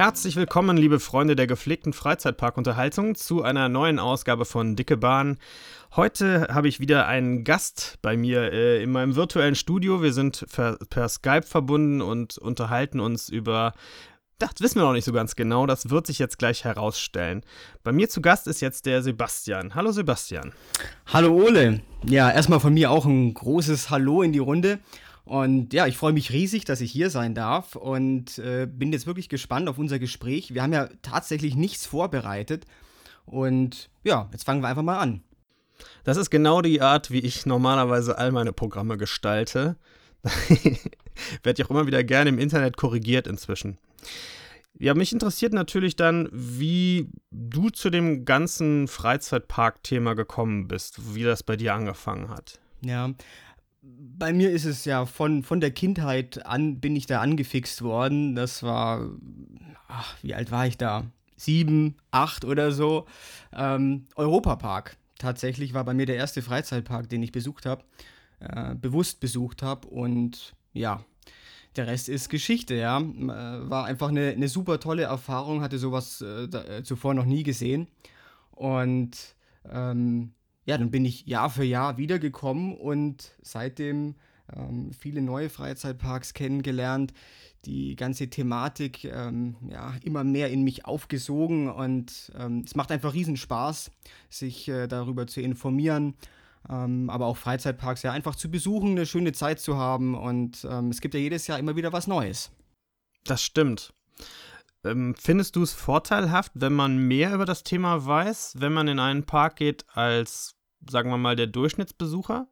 Herzlich willkommen, liebe Freunde der gepflegten Freizeitparkunterhaltung, zu einer neuen Ausgabe von Dicke Bahn. Heute habe ich wieder einen Gast bei mir äh, in meinem virtuellen Studio. Wir sind per, per Skype verbunden und unterhalten uns über das wissen wir noch nicht so ganz genau, das wird sich jetzt gleich herausstellen. Bei mir zu Gast ist jetzt der Sebastian. Hallo Sebastian. Hallo Ole. Ja, erstmal von mir auch ein großes Hallo in die Runde. Und ja, ich freue mich riesig, dass ich hier sein darf und äh, bin jetzt wirklich gespannt auf unser Gespräch. Wir haben ja tatsächlich nichts vorbereitet. Und ja, jetzt fangen wir einfach mal an. Das ist genau die Art, wie ich normalerweise all meine Programme gestalte. Werde ich auch immer wieder gerne im Internet korrigiert inzwischen. Ja, mich interessiert natürlich dann, wie du zu dem ganzen Freizeitpark-Thema gekommen bist, wie das bei dir angefangen hat. Ja, bei mir ist es ja von, von der Kindheit an, bin ich da angefixt worden. Das war, ach, wie alt war ich da? Sieben, acht oder so. Ähm, Europapark. Tatsächlich war bei mir der erste Freizeitpark, den ich besucht habe, äh, bewusst besucht habe. Und ja, der Rest ist Geschichte, ja. Äh, war einfach eine, eine super tolle Erfahrung, hatte sowas äh, da, äh, zuvor noch nie gesehen. Und ähm, ja, dann bin ich Jahr für Jahr wiedergekommen und seitdem ähm, viele neue Freizeitparks kennengelernt, die ganze Thematik ähm, ja, immer mehr in mich aufgesogen und ähm, es macht einfach riesen Spaß, sich äh, darüber zu informieren ähm, aber auch Freizeitparks ja einfach zu besuchen, eine schöne Zeit zu haben und ähm, es gibt ja jedes Jahr immer wieder was Neues. Das stimmt. Ähm, findest du es vorteilhaft, wenn man mehr über das Thema weiß, wenn man in einen Park geht, als, sagen wir mal, der Durchschnittsbesucher?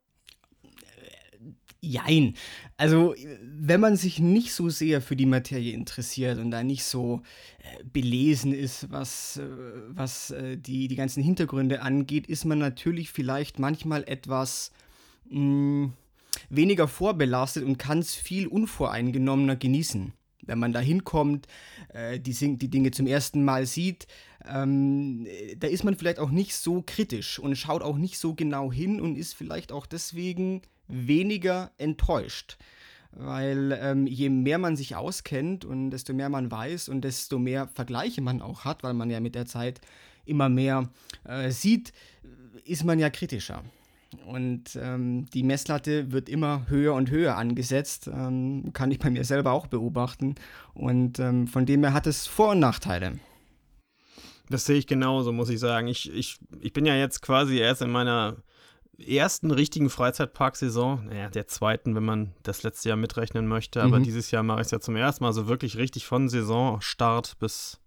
Jein. Also, wenn man sich nicht so sehr für die Materie interessiert und da nicht so äh, belesen ist, was, äh, was äh, die, die ganzen Hintergründe angeht, ist man natürlich vielleicht manchmal etwas mh, hm, weniger vorbelastet und kann es viel unvoreingenommener genießen. Wenn man da hinkommt, äh, die, die Dinge zum ersten Mal sieht, ähm, da ist man vielleicht auch nicht so kritisch und schaut auch nicht so genau hin und ist vielleicht auch deswegen weniger enttäuscht. Weil ähm, je mehr man sich auskennt und desto mehr man weiß und desto mehr Vergleiche man auch hat, weil man ja mit der Zeit immer mehr äh, sieht, ist man ja kritischer. Und ähm, die Messlatte wird immer höher und höher angesetzt, ähm, kann ich bei mir selber auch beobachten. Und ähm, von dem her hat es Vor- und Nachteile. Das sehe ich genauso, muss ich sagen. Ich, ich, ich bin ja jetzt quasi erst in meiner ersten richtigen Freizeitparksaison, naja, der zweiten, wenn man das letzte Jahr mitrechnen möchte, aber mhm. dieses Jahr mache ich es ja zum ersten Mal so wirklich richtig von Saisonstart bis,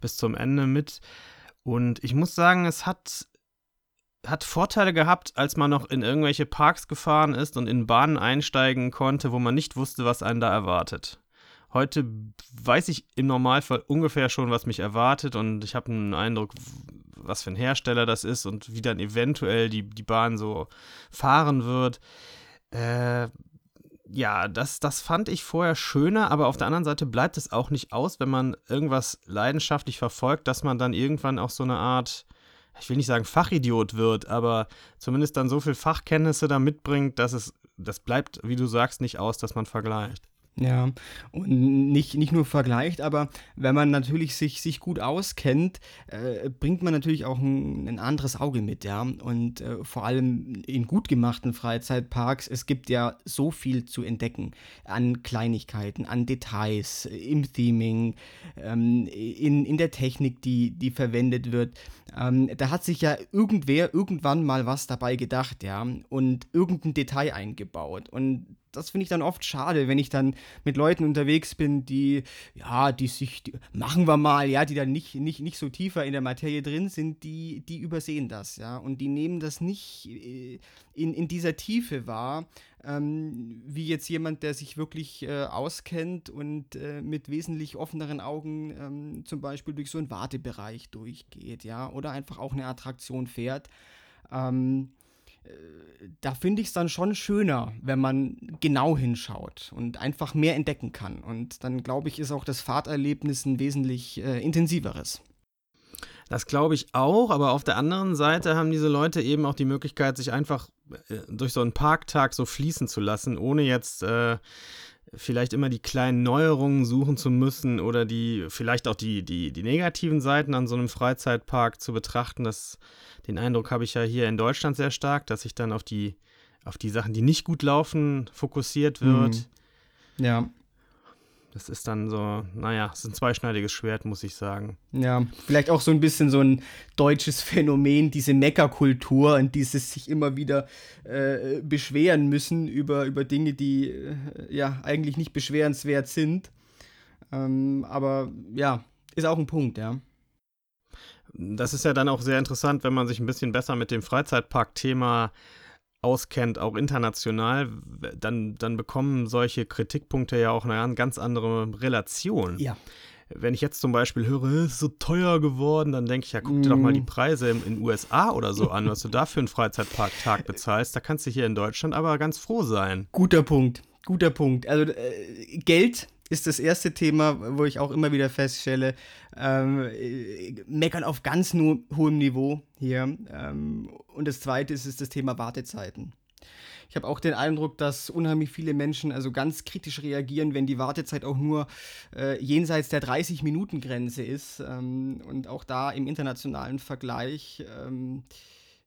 bis zum Ende mit. Und ich muss sagen, es hat, hat Vorteile gehabt, als man noch in irgendwelche Parks gefahren ist und in Bahnen einsteigen konnte, wo man nicht wusste, was einen da erwartet. Heute weiß ich im Normalfall ungefähr schon, was mich erwartet und ich habe einen Eindruck, was für ein Hersteller das ist und wie dann eventuell die, die Bahn so fahren wird. Äh, ja, das, das fand ich vorher schöner, aber auf der anderen Seite bleibt es auch nicht aus, wenn man irgendwas leidenschaftlich verfolgt, dass man dann irgendwann auch so eine Art, ich will nicht sagen Fachidiot wird, aber zumindest dann so viel Fachkenntnisse da mitbringt, dass es, das bleibt, wie du sagst, nicht aus, dass man vergleicht. Ja, und nicht, nicht nur vergleicht, aber wenn man natürlich sich, sich gut auskennt, äh, bringt man natürlich auch ein, ein, anderes Auge mit, ja. Und äh, vor allem in gut gemachten Freizeitparks, es gibt ja so viel zu entdecken an Kleinigkeiten, an Details, im Theming, ähm, in, in der Technik, die, die verwendet wird. Ähm, da hat sich ja irgendwer irgendwann mal was dabei gedacht, ja, und irgendein Detail eingebaut. Und das finde ich dann oft schade, wenn ich dann mit Leuten unterwegs bin, die, ja, die sich, die, machen wir mal, ja, die dann nicht, nicht, nicht so tiefer in der Materie drin sind, die, die übersehen das, ja, und die nehmen das nicht äh, in, in dieser Tiefe wahr, ähm, wie jetzt jemand, der sich wirklich äh, auskennt und äh, mit wesentlich offeneren Augen ähm, zum Beispiel durch so einen Wartebereich durchgeht, ja, oder einfach auch eine Attraktion fährt. Ähm, da finde ich es dann schon schöner, wenn man genau hinschaut und einfach mehr entdecken kann. Und dann glaube ich, ist auch das Fahrterlebnis ein wesentlich äh, intensiveres. Das glaube ich auch, aber auf der anderen Seite haben diese Leute eben auch die Möglichkeit, sich einfach äh, durch so einen Parktag so fließen zu lassen, ohne jetzt äh, vielleicht immer die kleinen Neuerungen suchen zu müssen oder die vielleicht auch die, die, die negativen Seiten an so einem Freizeitpark zu betrachten. Das, den Eindruck habe ich ja hier in Deutschland sehr stark, dass sich dann auf die, auf die Sachen, die nicht gut laufen, fokussiert wird. Mhm. Ja. Das ist dann so, naja, es ist ein zweischneidiges Schwert, muss ich sagen. Ja, vielleicht auch so ein bisschen so ein deutsches Phänomen, diese Meckerkultur und dieses sich immer wieder äh, beschweren müssen über, über Dinge, die äh, ja eigentlich nicht beschwerenswert sind. Ähm, aber ja, ist auch ein Punkt, ja. Das ist ja dann auch sehr interessant, wenn man sich ein bisschen besser mit dem Freizeitpark-Thema auskennt, auch international, dann, dann bekommen solche Kritikpunkte ja auch eine ganz andere Relation. Ja. Wenn ich jetzt zum Beispiel höre, es ist so teuer geworden, dann denke ich, ja, guck dir mm. doch mal die mhm. Preise in den USA oder so an, was du da für einen Freizeitparktag bezahlst. Da kannst du hier in Deutschland aber ganz froh sein. Guter Punkt, guter Punkt. Also äh, Geld ist das erste Thema, wo ich auch immer wieder feststelle, ähm, meckern auf ganz hohem Niveau hier. Ähm, und das zweite ist, ist das Thema Wartezeiten. Ich habe auch den Eindruck, dass unheimlich viele Menschen also ganz kritisch reagieren, wenn die Wartezeit auch nur äh, jenseits der 30-Minuten-Grenze ist. Ähm, und auch da im internationalen Vergleich ähm,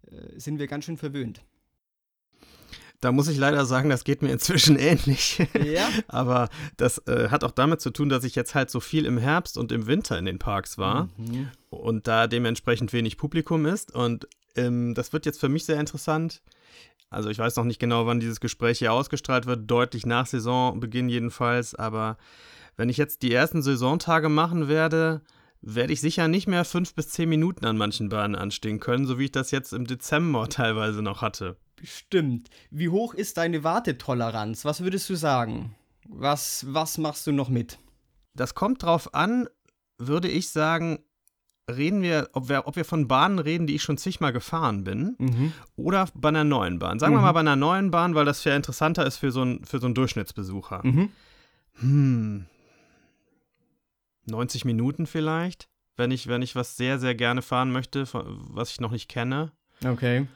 äh, sind wir ganz schön verwöhnt. Da muss ich leider sagen, das geht mir inzwischen ähnlich. Ja. Aber das äh, hat auch damit zu tun, dass ich jetzt halt so viel im Herbst und im Winter in den Parks war mhm. und da dementsprechend wenig Publikum ist. Und ähm, das wird jetzt für mich sehr interessant. Also ich weiß noch nicht genau, wann dieses Gespräch hier ausgestrahlt wird, deutlich nach Saisonbeginn jedenfalls. Aber wenn ich jetzt die ersten Saisontage machen werde, werde ich sicher nicht mehr fünf bis zehn Minuten an manchen Bahnen anstehen können, so wie ich das jetzt im Dezember teilweise noch hatte. Stimmt. Wie hoch ist deine Wartetoleranz? Was würdest du sagen? Was, was machst du noch mit? Das kommt drauf an, würde ich sagen, reden wir ob, wir, ob wir von Bahnen reden, die ich schon zigmal gefahren bin, mhm. oder bei einer neuen Bahn. Sagen mhm. wir mal bei einer neuen Bahn, weil das viel interessanter ist für so, ein, für so einen Durchschnittsbesucher. Mhm. Hm. 90 Minuten vielleicht, wenn ich, wenn ich was sehr, sehr gerne fahren möchte, was ich noch nicht kenne. Okay.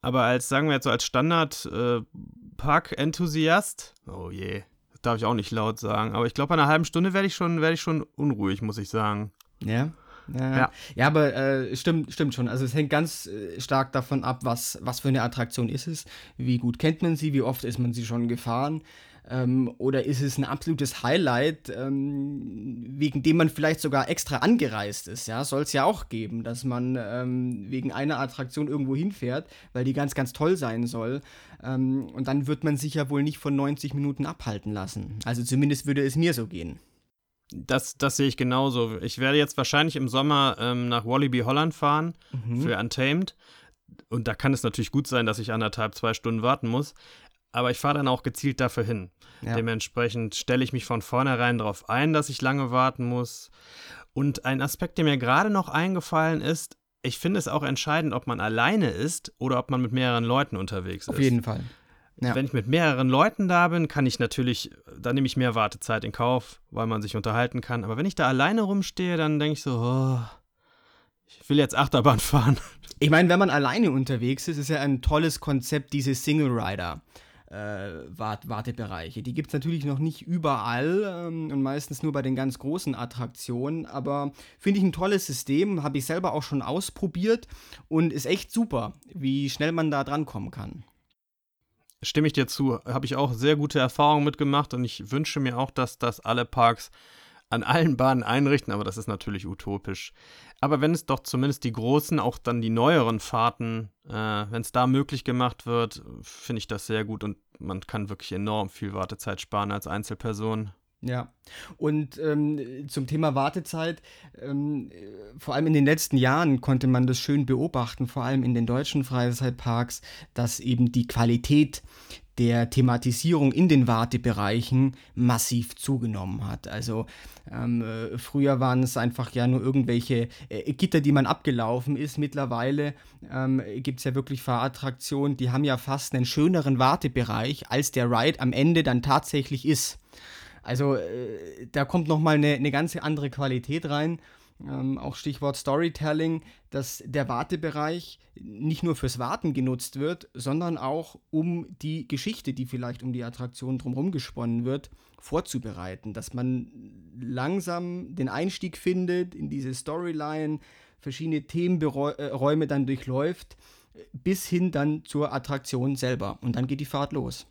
Aber als, sagen wir jetzt so, als Standard-Park-Enthusiast, äh, oh je, das darf ich auch nicht laut sagen, aber ich glaube, bei einer halben Stunde werde ich, schon, werd ich schon unruhig, muss ich sagen. Ja. Ja, ja. ja aber äh, stimmt, stimmt schon. Also es hängt ganz äh, stark davon ab, was, was für eine Attraktion ist es, wie gut kennt man sie, wie oft ist man sie schon gefahren. Ähm, oder ist es ein absolutes Highlight, ähm, wegen dem man vielleicht sogar extra angereist ist? Ja, soll es ja auch geben, dass man ähm, wegen einer Attraktion irgendwo hinfährt, weil die ganz, ganz toll sein soll. Ähm, und dann wird man sich ja wohl nicht von 90 Minuten abhalten lassen. Also zumindest würde es mir so gehen. Das, das sehe ich genauso. Ich werde jetzt wahrscheinlich im Sommer ähm, nach Wallaby Holland fahren mhm. für Untamed. Und da kann es natürlich gut sein, dass ich anderthalb, zwei Stunden warten muss aber ich fahre dann auch gezielt dafür hin. Ja. Dementsprechend stelle ich mich von vornherein darauf ein, dass ich lange warten muss. Und ein Aspekt, der mir gerade noch eingefallen ist, ich finde es auch entscheidend, ob man alleine ist oder ob man mit mehreren Leuten unterwegs Auf ist. Auf jeden Fall. Ja. Wenn ich mit mehreren Leuten da bin, kann ich natürlich, dann nehme ich mehr Wartezeit in Kauf, weil man sich unterhalten kann. Aber wenn ich da alleine rumstehe, dann denke ich so, oh, ich will jetzt Achterbahn fahren. Ich meine, wenn man alleine unterwegs ist, ist ja ein tolles Konzept, diese Single Rider Wart Wartebereiche. Die gibt es natürlich noch nicht überall ähm, und meistens nur bei den ganz großen Attraktionen, aber finde ich ein tolles System, habe ich selber auch schon ausprobiert und ist echt super, wie schnell man da drankommen kann. Stimme ich dir zu, habe ich auch sehr gute Erfahrungen mitgemacht und ich wünsche mir auch, dass das alle Parks an allen Bahnen einrichten, aber das ist natürlich utopisch. Aber wenn es doch zumindest die großen, auch dann die neueren Fahrten, äh, wenn es da möglich gemacht wird, finde ich das sehr gut und man kann wirklich enorm viel Wartezeit sparen als Einzelperson. Ja, und ähm, zum Thema Wartezeit, ähm, vor allem in den letzten Jahren konnte man das schön beobachten, vor allem in den deutschen Freizeitparks, dass eben die Qualität der Thematisierung in den Wartebereichen massiv zugenommen hat. Also ähm, äh, früher waren es einfach ja nur irgendwelche äh, Gitter, die man abgelaufen ist. Mittlerweile ähm, gibt es ja wirklich Fahrattraktionen, die haben ja fast einen schöneren Wartebereich, als der Ride am Ende dann tatsächlich ist. Also äh, da kommt nochmal eine, eine ganz andere Qualität rein. Ähm, auch Stichwort Storytelling, dass der Wartebereich nicht nur fürs Warten genutzt wird, sondern auch um die Geschichte, die vielleicht um die Attraktion drumherum gesponnen wird, vorzubereiten. Dass man langsam den Einstieg findet in diese Storyline, verschiedene Themenräume dann durchläuft, bis hin dann zur Attraktion selber. Und dann geht die Fahrt los.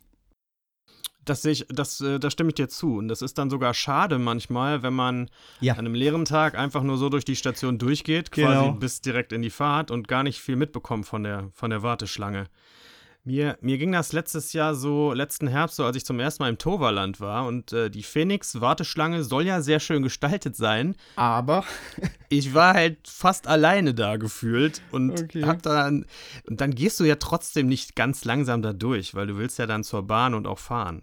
Das sehe ich, das, äh, da stimme ich dir zu. Und das ist dann sogar schade manchmal, wenn man ja. an einem leeren Tag einfach nur so durch die Station durchgeht, quasi genau. bis direkt in die Fahrt und gar nicht viel mitbekommt von der, von der Warteschlange. Mir, mir ging das letztes Jahr so, letzten Herbst, so als ich zum ersten Mal im Toverland war und äh, die Phoenix-Warteschlange soll ja sehr schön gestaltet sein. Aber ich war halt fast alleine da gefühlt und okay. hab dann, und dann gehst du ja trotzdem nicht ganz langsam da durch, weil du willst ja dann zur Bahn und auch fahren.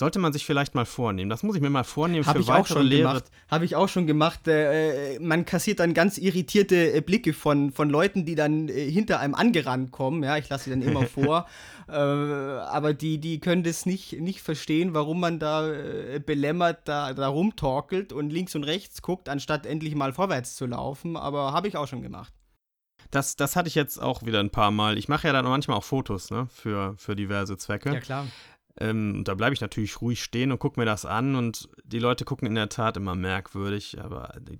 Sollte man sich vielleicht mal vornehmen. Das muss ich mir mal vornehmen Hab für ich weitere auch schon Lehre. Gemacht. Habe ich auch schon gemacht. Äh, man kassiert dann ganz irritierte äh, Blicke von, von Leuten, die dann äh, hinter einem angerannt kommen. Ja, ich lasse sie dann immer vor. Äh, aber die, die können das nicht, nicht verstehen, warum man da äh, belämmert da, da rumtorkelt und links und rechts guckt, anstatt endlich mal vorwärts zu laufen. Aber habe ich auch schon gemacht. Das, das hatte ich jetzt auch wieder ein paar Mal. Ich mache ja dann manchmal auch Fotos ne, für, für diverse Zwecke. Ja, klar. Ähm, da bleibe ich natürlich ruhig stehen und gucke mir das an und die Leute gucken in der Tat immer merkwürdig, aber die,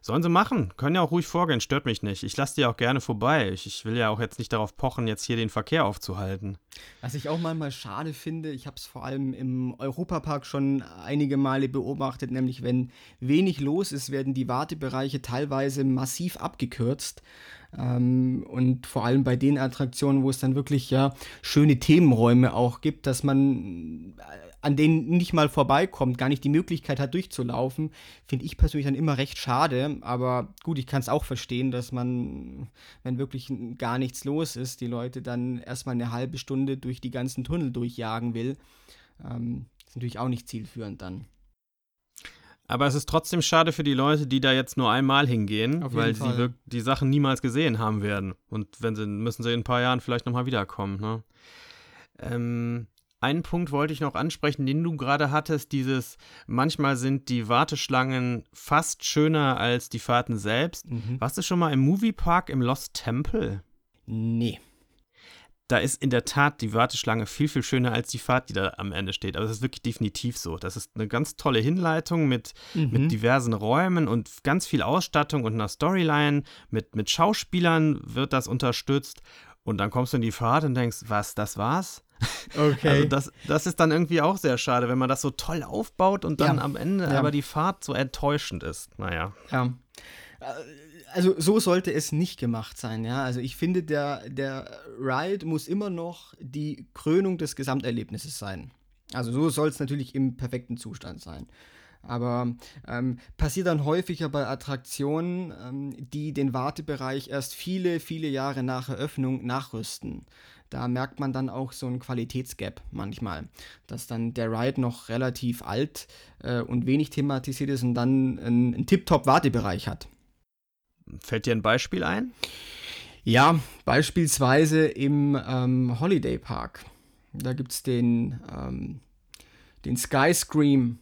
sollen sie machen, können ja auch ruhig vorgehen, stört mich nicht. Ich lasse die auch gerne vorbei. Ich, ich, will ja auch jetzt nicht darauf pochen, jetzt hier den Verkehr aufzuhalten. Was ich auch manchmal schade finde, ich habe es vor allem im Europapark schon einige Male beobachtet, nämlich wenn wenig los ist, werden die Wartebereiche teilweise massiv abgekürzt. Ähm, und vor allem bei den Attraktionen, wo es dann wirklich ja schöne Themenräume auch gibt, dass man äh, an denen nicht mal vorbeikommt, gar nicht die Möglichkeit hat durchzulaufen, finde ich persönlich dann immer recht schade. Aber gut, ich kann es auch verstehen, dass man, wenn wirklich gar nichts los ist, die Leute dann erstmal eine halbe Stunde durch die ganzen Tunnel durchjagen will. Ähm, ist natürlich auch nicht zielführend dann. Aber es ist trotzdem schade für die Leute, die da jetzt nur einmal hingehen, weil Fall. sie die Sachen niemals gesehen haben werden. Und wenn sie, müssen sie in ein paar Jahren vielleicht nochmal wiederkommen. Ne? Ähm, einen Punkt wollte ich noch ansprechen, den du gerade hattest, dieses, manchmal sind die Warteschlangen fast schöner als die Fahrten selbst. Mhm. Warst du schon mal im Moviepark im Lost Temple? Nee da ist in der Tat die Warteschlange viel, viel schöner als die Fahrt, die da am Ende steht. Aber das ist wirklich definitiv so. Das ist eine ganz tolle Hinleitung mit, mhm. mit diversen Räumen und ganz viel Ausstattung und einer Storyline. Mit, mit Schauspielern wird das unterstützt. Und dann kommst du in die Fahrt und denkst, was, das war's? Okay. Also das, das ist dann irgendwie auch sehr schade, wenn man das so toll aufbaut und dann ja. am Ende ja. aber die Fahrt so enttäuschend ist. Naja. Ja. Also so sollte es nicht gemacht sein, ja. Also ich finde, der, der Ride muss immer noch die Krönung des Gesamterlebnisses sein. Also so soll es natürlich im perfekten Zustand sein. Aber ähm, passiert dann häufiger bei Attraktionen, ähm, die den Wartebereich erst viele, viele Jahre nach Eröffnung nachrüsten. Da merkt man dann auch so einen Qualitätsgap manchmal, dass dann der Ride noch relativ alt äh, und wenig thematisiert ist und dann einen, einen Tip-Top-Wartebereich hat. Fällt dir ein Beispiel ein? Ja, beispielsweise im ähm, Holiday Park. Da gibt es den, ähm, den Sky Scream.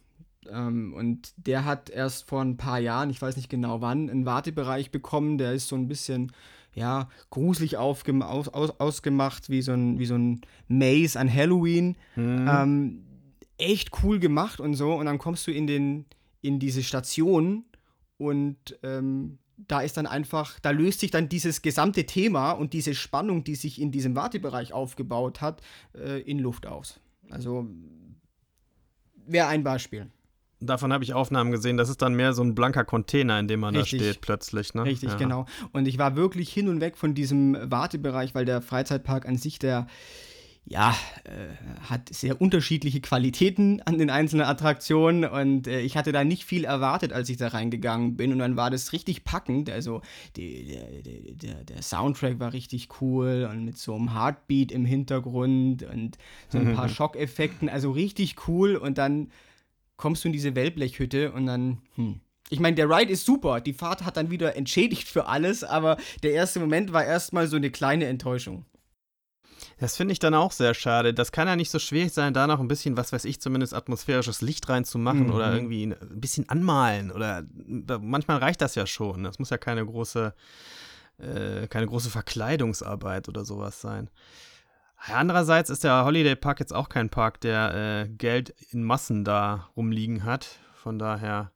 Ähm, und der hat erst vor ein paar Jahren, ich weiß nicht genau wann, einen Wartebereich bekommen. Der ist so ein bisschen ja, gruselig aus, aus, ausgemacht, wie so ein, wie so ein Maze an Halloween. Mhm. Ähm, echt cool gemacht und so. Und dann kommst du in, den, in diese Station und ähm, da ist dann einfach, da löst sich dann dieses gesamte Thema und diese Spannung, die sich in diesem Wartebereich aufgebaut hat, äh, in Luft aus. Also wäre ein Beispiel. Davon habe ich Aufnahmen gesehen. Das ist dann mehr so ein blanker Container, in dem man Richtig. da steht plötzlich. Ne? Richtig, ja. genau. Und ich war wirklich hin und weg von diesem Wartebereich, weil der Freizeitpark an sich, der ja, äh, hat sehr unterschiedliche Qualitäten an den einzelnen Attraktionen und äh, ich hatte da nicht viel erwartet, als ich da reingegangen bin und dann war das richtig packend. Also die, der, der, der, Soundtrack war richtig cool und mit so einem Heartbeat im Hintergrund und so ein paar Schockeffekten, also richtig cool und dann kommst du in diese Wellblechhütte und dann, hm. Ich meine, der Ride ist super, die Fahrt hat dann wieder entschädigt für alles, aber der erste Moment war erstmal so eine kleine Enttäuschung. Das finde ich dann auch sehr schade. Das kann ja nicht so schwierig sein, da noch ein bisschen, was weiß ich, zumindest atmosphärisches Licht reinzumachen mhm. oder irgendwie ein bisschen anmalen oder manchmal reicht das ja schon. Das muss ja keine große, äh, keine große Verkleidungsarbeit oder sowas sein. Andererseits ist der Holiday Park jetzt auch kein Park, der äh, Geld in Massen da rumliegen hat. Von daher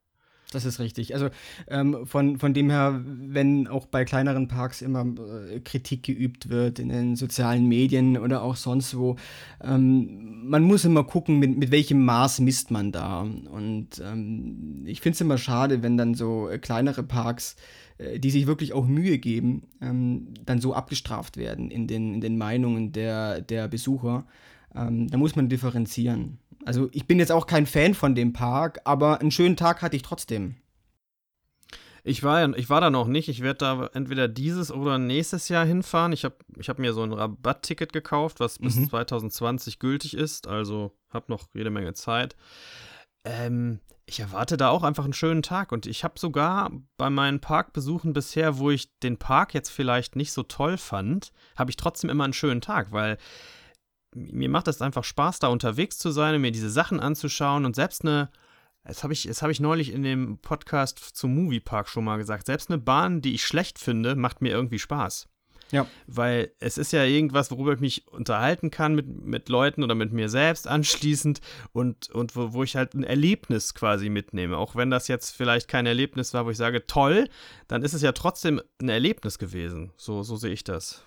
das ist richtig. Also ähm, von, von dem her, wenn auch bei kleineren Parks immer äh, Kritik geübt wird in den sozialen Medien oder auch sonst wo, ähm, man muss immer gucken, mit, mit welchem Maß misst man da. Und ähm, ich finde es immer schade, wenn dann so äh, kleinere Parks, äh, die sich wirklich auch Mühe geben, ähm, dann so abgestraft werden in den, in den Meinungen der, der Besucher. Ähm, da muss man differenzieren. Also ich bin jetzt auch kein Fan von dem Park, aber einen schönen Tag hatte ich trotzdem. Ich war, ich war da noch nicht. Ich werde da entweder dieses oder nächstes Jahr hinfahren. Ich habe ich hab mir so ein Rabattticket gekauft, was bis mhm. 2020 gültig ist. Also habe noch jede Menge Zeit. Ähm, ich erwarte da auch einfach einen schönen Tag. Und ich habe sogar bei meinen Parkbesuchen bisher, wo ich den Park jetzt vielleicht nicht so toll fand, habe ich trotzdem immer einen schönen Tag, weil mir macht es einfach Spaß, da unterwegs zu sein und mir diese Sachen anzuschauen und selbst eine, das habe ich, hab ich neulich in dem Podcast zum Moviepark schon mal gesagt, selbst eine Bahn, die ich schlecht finde, macht mir irgendwie Spaß. Ja. Weil es ist ja irgendwas, worüber ich mich unterhalten kann mit, mit Leuten oder mit mir selbst anschließend und, und wo, wo ich halt ein Erlebnis quasi mitnehme. Auch wenn das jetzt vielleicht kein Erlebnis war, wo ich sage, toll, dann ist es ja trotzdem ein Erlebnis gewesen. So, so sehe ich das.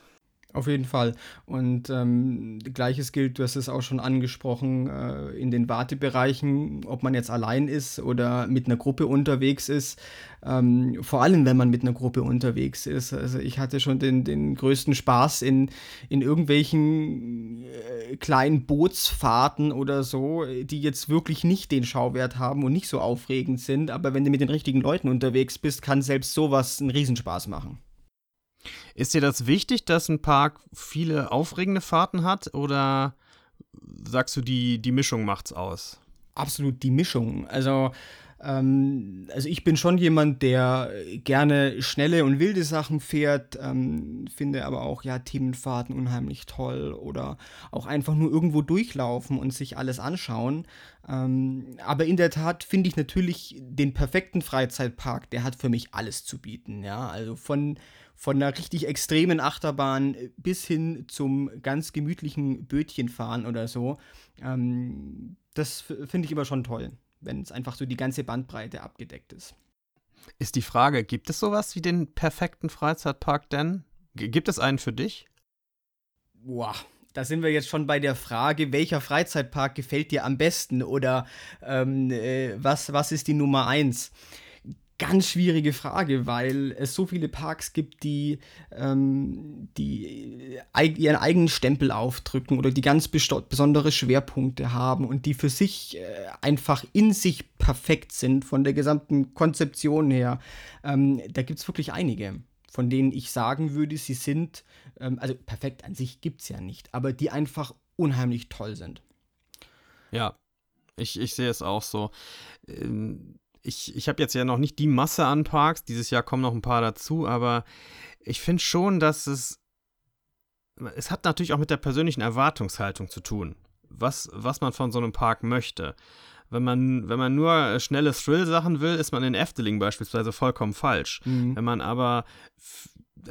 Auf jeden Fall. Und ähm, gleiches gilt, du hast es auch schon angesprochen, äh, in den Wartebereichen, ob man jetzt allein ist oder mit einer Gruppe unterwegs ist. Ähm, vor allem, wenn man mit einer Gruppe unterwegs ist. Also ich hatte schon den, den größten Spaß in, in irgendwelchen äh, kleinen Bootsfahrten oder so, die jetzt wirklich nicht den Schauwert haben und nicht so aufregend sind. Aber wenn du mit den richtigen Leuten unterwegs bist, kann selbst sowas einen Riesenspaß machen. Ist dir das wichtig, dass ein Park viele aufregende Fahrten hat oder sagst du, die, die Mischung macht's aus? Absolut die Mischung. Also, ähm, also ich bin schon jemand, der gerne schnelle und wilde Sachen fährt, ähm, finde aber auch ja Themenfahrten unheimlich toll oder auch einfach nur irgendwo durchlaufen und sich alles anschauen. Ähm, aber in der Tat finde ich natürlich den perfekten Freizeitpark, der hat für mich alles zu bieten. Ja, also von von einer richtig extremen Achterbahn bis hin zum ganz gemütlichen Bötchenfahren oder so. Ähm, das finde ich immer schon toll, wenn es einfach so die ganze Bandbreite abgedeckt ist. Ist die Frage, gibt es sowas wie den perfekten Freizeitpark denn? Gibt es einen für dich? Boah, da sind wir jetzt schon bei der Frage, welcher Freizeitpark gefällt dir am besten oder ähm, äh, was, was ist die Nummer eins? Ganz schwierige Frage, weil es so viele Parks gibt, die, ähm, die ihren eigenen Stempel aufdrücken oder die ganz besondere Schwerpunkte haben und die für sich äh, einfach in sich perfekt sind von der gesamten Konzeption her. Ähm, da gibt es wirklich einige, von denen ich sagen würde, sie sind, ähm, also perfekt an sich gibt es ja nicht, aber die einfach unheimlich toll sind. Ja, ich, ich sehe es auch so. Ähm ich, ich habe jetzt ja noch nicht die Masse an Parks, dieses Jahr kommen noch ein paar dazu, aber ich finde schon, dass es. Es hat natürlich auch mit der persönlichen Erwartungshaltung zu tun, was, was man von so einem Park möchte. Wenn man, wenn man nur schnelle Thrill-Sachen will, ist man in Efteling beispielsweise vollkommen falsch. Mhm. Wenn man aber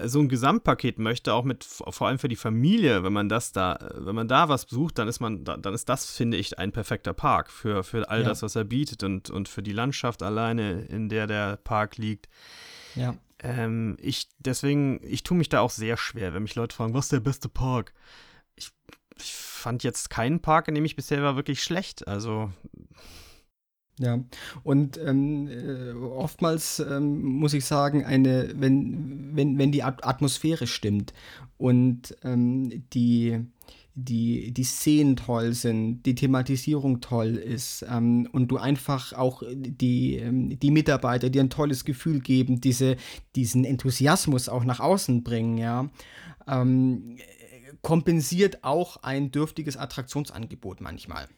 so ein Gesamtpaket möchte, auch mit vor allem für die Familie, wenn man das da, wenn man da was besucht, dann ist man, dann ist das, finde ich, ein perfekter Park für, für all ja. das, was er bietet und, und für die Landschaft alleine, in der der Park liegt. Ja. Ähm, ich, deswegen, ich tue mich da auch sehr schwer, wenn mich Leute fragen, was ist der beste Park? Ich, ich fand jetzt keinen Park, in dem ich bisher war, wirklich schlecht. Also ja, und ähm, äh, oftmals ähm, muss ich sagen, eine, wenn, wenn, wenn die Atmosphäre stimmt und ähm, die, die, die Szenen toll sind, die Thematisierung toll ist ähm, und du einfach auch die, ähm, die Mitarbeiter dir ein tolles Gefühl geben, diese, diesen Enthusiasmus auch nach außen bringen, ja, ähm, kompensiert auch ein dürftiges Attraktionsangebot manchmal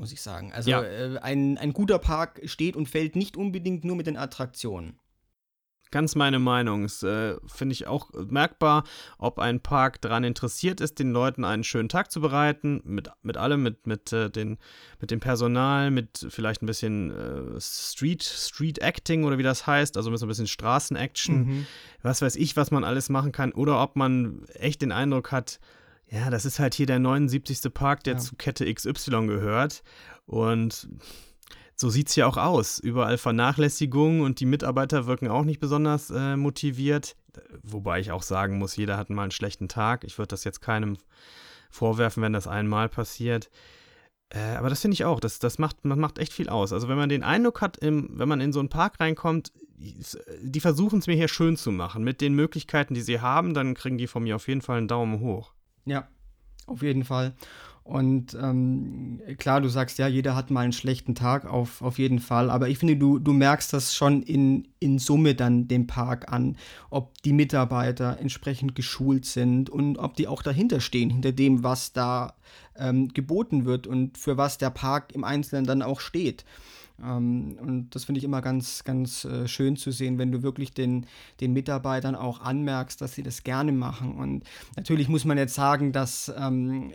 muss ich sagen. Also ja. äh, ein, ein guter Park steht und fällt nicht unbedingt nur mit den Attraktionen. ganz meine Meinung. Das äh, finde ich auch merkbar, ob ein Park daran interessiert ist, den Leuten einen schönen Tag zu bereiten, mit, mit allem, mit, mit, äh, den, mit dem Personal, mit vielleicht ein bisschen äh, Street, Street Acting oder wie das heißt, also mit so ein bisschen Straßenaction, mhm. was weiß ich, was man alles machen kann, oder ob man echt den Eindruck hat, ja, das ist halt hier der 79. Park, der ja. zu Kette XY gehört. Und so sieht es ja auch aus. Überall Vernachlässigung und die Mitarbeiter wirken auch nicht besonders äh, motiviert. Wobei ich auch sagen muss, jeder hat mal einen schlechten Tag. Ich würde das jetzt keinem vorwerfen, wenn das einmal passiert. Äh, aber das finde ich auch, das, das macht, man macht echt viel aus. Also wenn man den Eindruck hat, im, wenn man in so einen Park reinkommt, die versuchen es mir hier schön zu machen. Mit den Möglichkeiten, die sie haben, dann kriegen die von mir auf jeden Fall einen Daumen hoch. Ja, auf jeden Fall. Und ähm, klar, du sagst ja, jeder hat mal einen schlechten Tag, auf, auf jeden Fall. Aber ich finde, du, du merkst das schon in, in Summe dann dem Park an, ob die Mitarbeiter entsprechend geschult sind und ob die auch dahinter stehen, hinter dem, was da ähm, geboten wird und für was der Park im Einzelnen dann auch steht. Ähm, und das finde ich immer ganz, ganz äh, schön zu sehen, wenn du wirklich den, den Mitarbeitern auch anmerkst, dass sie das gerne machen. Und natürlich muss man jetzt sagen, dass, ähm,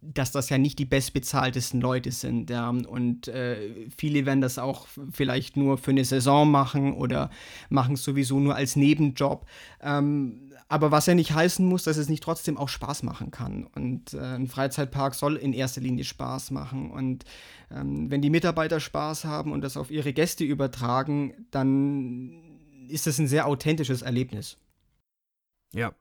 dass das ja nicht die bestbezahltesten Leute sind. Ja? Und äh, viele werden das auch vielleicht nur für eine Saison machen oder machen es sowieso nur als Nebenjob. Ähm, aber was ja nicht heißen muss, dass es nicht trotzdem auch Spaß machen kann. Und äh, ein Freizeitpark soll in erster Linie Spaß machen. Und ähm, wenn die Mitarbeiter Spaß haben und das auf ihre Gäste übertragen, dann ist das ein sehr authentisches Erlebnis. Ja,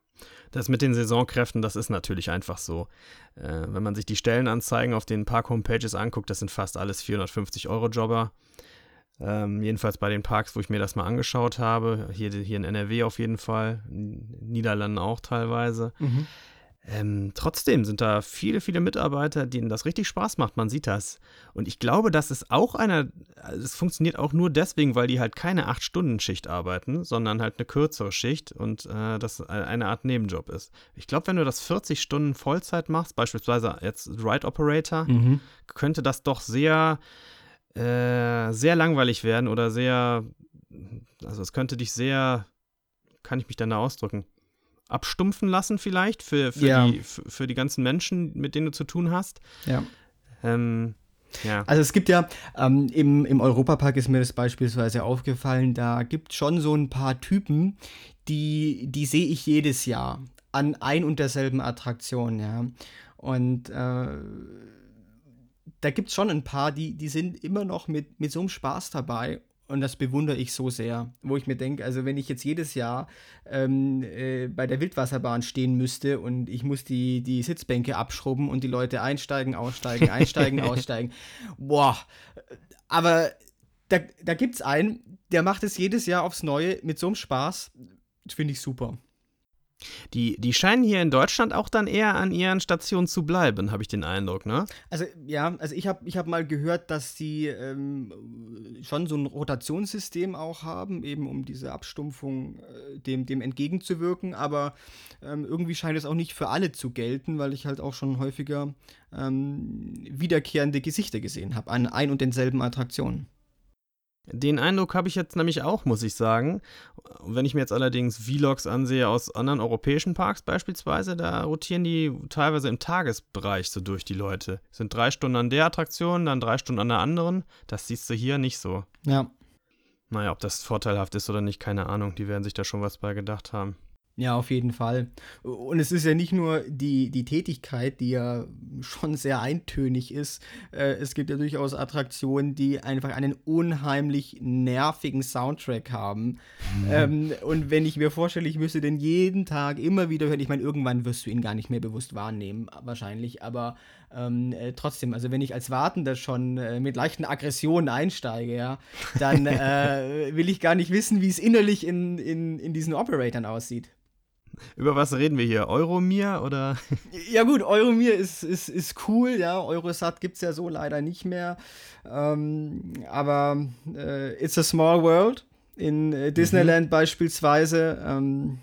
das mit den Saisonkräften, das ist natürlich einfach so. Äh, wenn man sich die Stellenanzeigen auf den Park-Homepages anguckt, das sind fast alles 450-Euro-Jobber. Ähm, jedenfalls bei den Parks, wo ich mir das mal angeschaut habe. Hier, hier in NRW auf jeden Fall, in Niederlanden auch teilweise. Mhm. Ähm, trotzdem sind da viele, viele Mitarbeiter, denen das richtig Spaß macht. Man sieht das. Und ich glaube, das ist auch einer, es funktioniert auch nur deswegen, weil die halt keine 8-Stunden-Schicht arbeiten, sondern halt eine kürzere Schicht und äh, das eine Art Nebenjob ist. Ich glaube, wenn du das 40 Stunden Vollzeit machst, beispielsweise jetzt Ride Operator, mhm. könnte das doch sehr äh, sehr langweilig werden oder sehr, also es könnte dich sehr, kann ich mich dann da ausdrücken, abstumpfen lassen vielleicht für, für, ja. die, für, für, die ganzen Menschen, mit denen du zu tun hast. Ja. Ähm, ja. Also es gibt ja, ähm, im, im Europapark ist mir das beispielsweise aufgefallen, da gibt es schon so ein paar Typen, die, die sehe ich jedes Jahr an ein und derselben Attraktion, ja. Und äh, da gibt es schon ein paar, die, die sind immer noch mit, mit so einem Spaß dabei. Und das bewundere ich so sehr, wo ich mir denke, also wenn ich jetzt jedes Jahr ähm, äh, bei der Wildwasserbahn stehen müsste und ich muss die, die Sitzbänke abschrubben und die Leute einsteigen, aussteigen, einsteigen, aussteigen. Boah, aber da, da gibt es einen, der macht es jedes Jahr aufs Neue mit so einem Spaß. Finde ich super. Die, die scheinen hier in Deutschland auch dann eher an ihren Stationen zu bleiben, habe ich den Eindruck, ne? Also ja, also ich habe ich hab mal gehört, dass sie ähm, schon so ein Rotationssystem auch haben, eben um diese Abstumpfung äh, dem, dem entgegenzuwirken, aber ähm, irgendwie scheint es auch nicht für alle zu gelten, weil ich halt auch schon häufiger ähm, wiederkehrende Gesichter gesehen habe an ein und denselben Attraktionen. Den Eindruck habe ich jetzt nämlich auch, muss ich sagen. Wenn ich mir jetzt allerdings Vlogs ansehe aus anderen europäischen Parks beispielsweise, da rotieren die teilweise im Tagesbereich so durch die Leute. Sind drei Stunden an der Attraktion, dann drei Stunden an der anderen. Das siehst du hier nicht so. Ja. Naja, ob das vorteilhaft ist oder nicht, keine Ahnung. Die werden sich da schon was bei gedacht haben. Ja, auf jeden Fall. Und es ist ja nicht nur die, die Tätigkeit, die ja schon sehr eintönig ist. Äh, es gibt ja durchaus Attraktionen, die einfach einen unheimlich nervigen Soundtrack haben. Mhm. Ähm, und wenn ich mir vorstelle, ich müsste den jeden Tag immer wieder hören, ich meine, irgendwann wirst du ihn gar nicht mehr bewusst wahrnehmen, wahrscheinlich. Aber ähm, äh, trotzdem, also wenn ich als Wartender schon äh, mit leichten Aggressionen einsteige, ja, dann äh, will ich gar nicht wissen, wie es innerlich in, in, in diesen Operatoren aussieht. Über was reden wir hier? Euromir oder? Ja gut, Euromir ist, ist, ist cool, ja. Eurosat gibt es ja so leider nicht mehr. Ähm, aber äh, It's a Small World in äh, Disneyland mhm. beispielsweise. Ähm,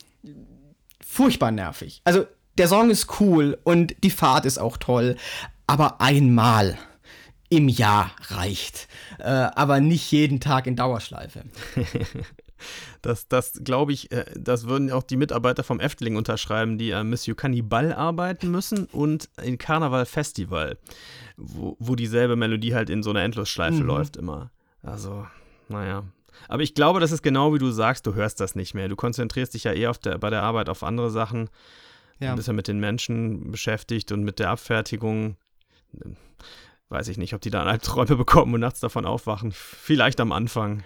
furchtbar nervig. Also der Song ist cool und die Fahrt ist auch toll. Aber einmal im Jahr reicht. Äh, aber nicht jeden Tag in Dauerschleife. das, das glaube ich, äh, das würden auch die Mitarbeiter vom Efteling unterschreiben, die an Monsieur Cannibal arbeiten müssen und in Karneval Festival, wo, wo dieselbe Melodie halt in so einer Endlosschleife mhm. läuft immer. Also, naja. Aber ich glaube, das ist genau wie du sagst, du hörst das nicht mehr. Du konzentrierst dich ja eher der, bei der Arbeit auf andere Sachen. Ja. Du bist ja mit den Menschen beschäftigt und mit der Abfertigung weiß ich nicht, ob die da Albträume bekommen und nachts davon aufwachen. Vielleicht am Anfang.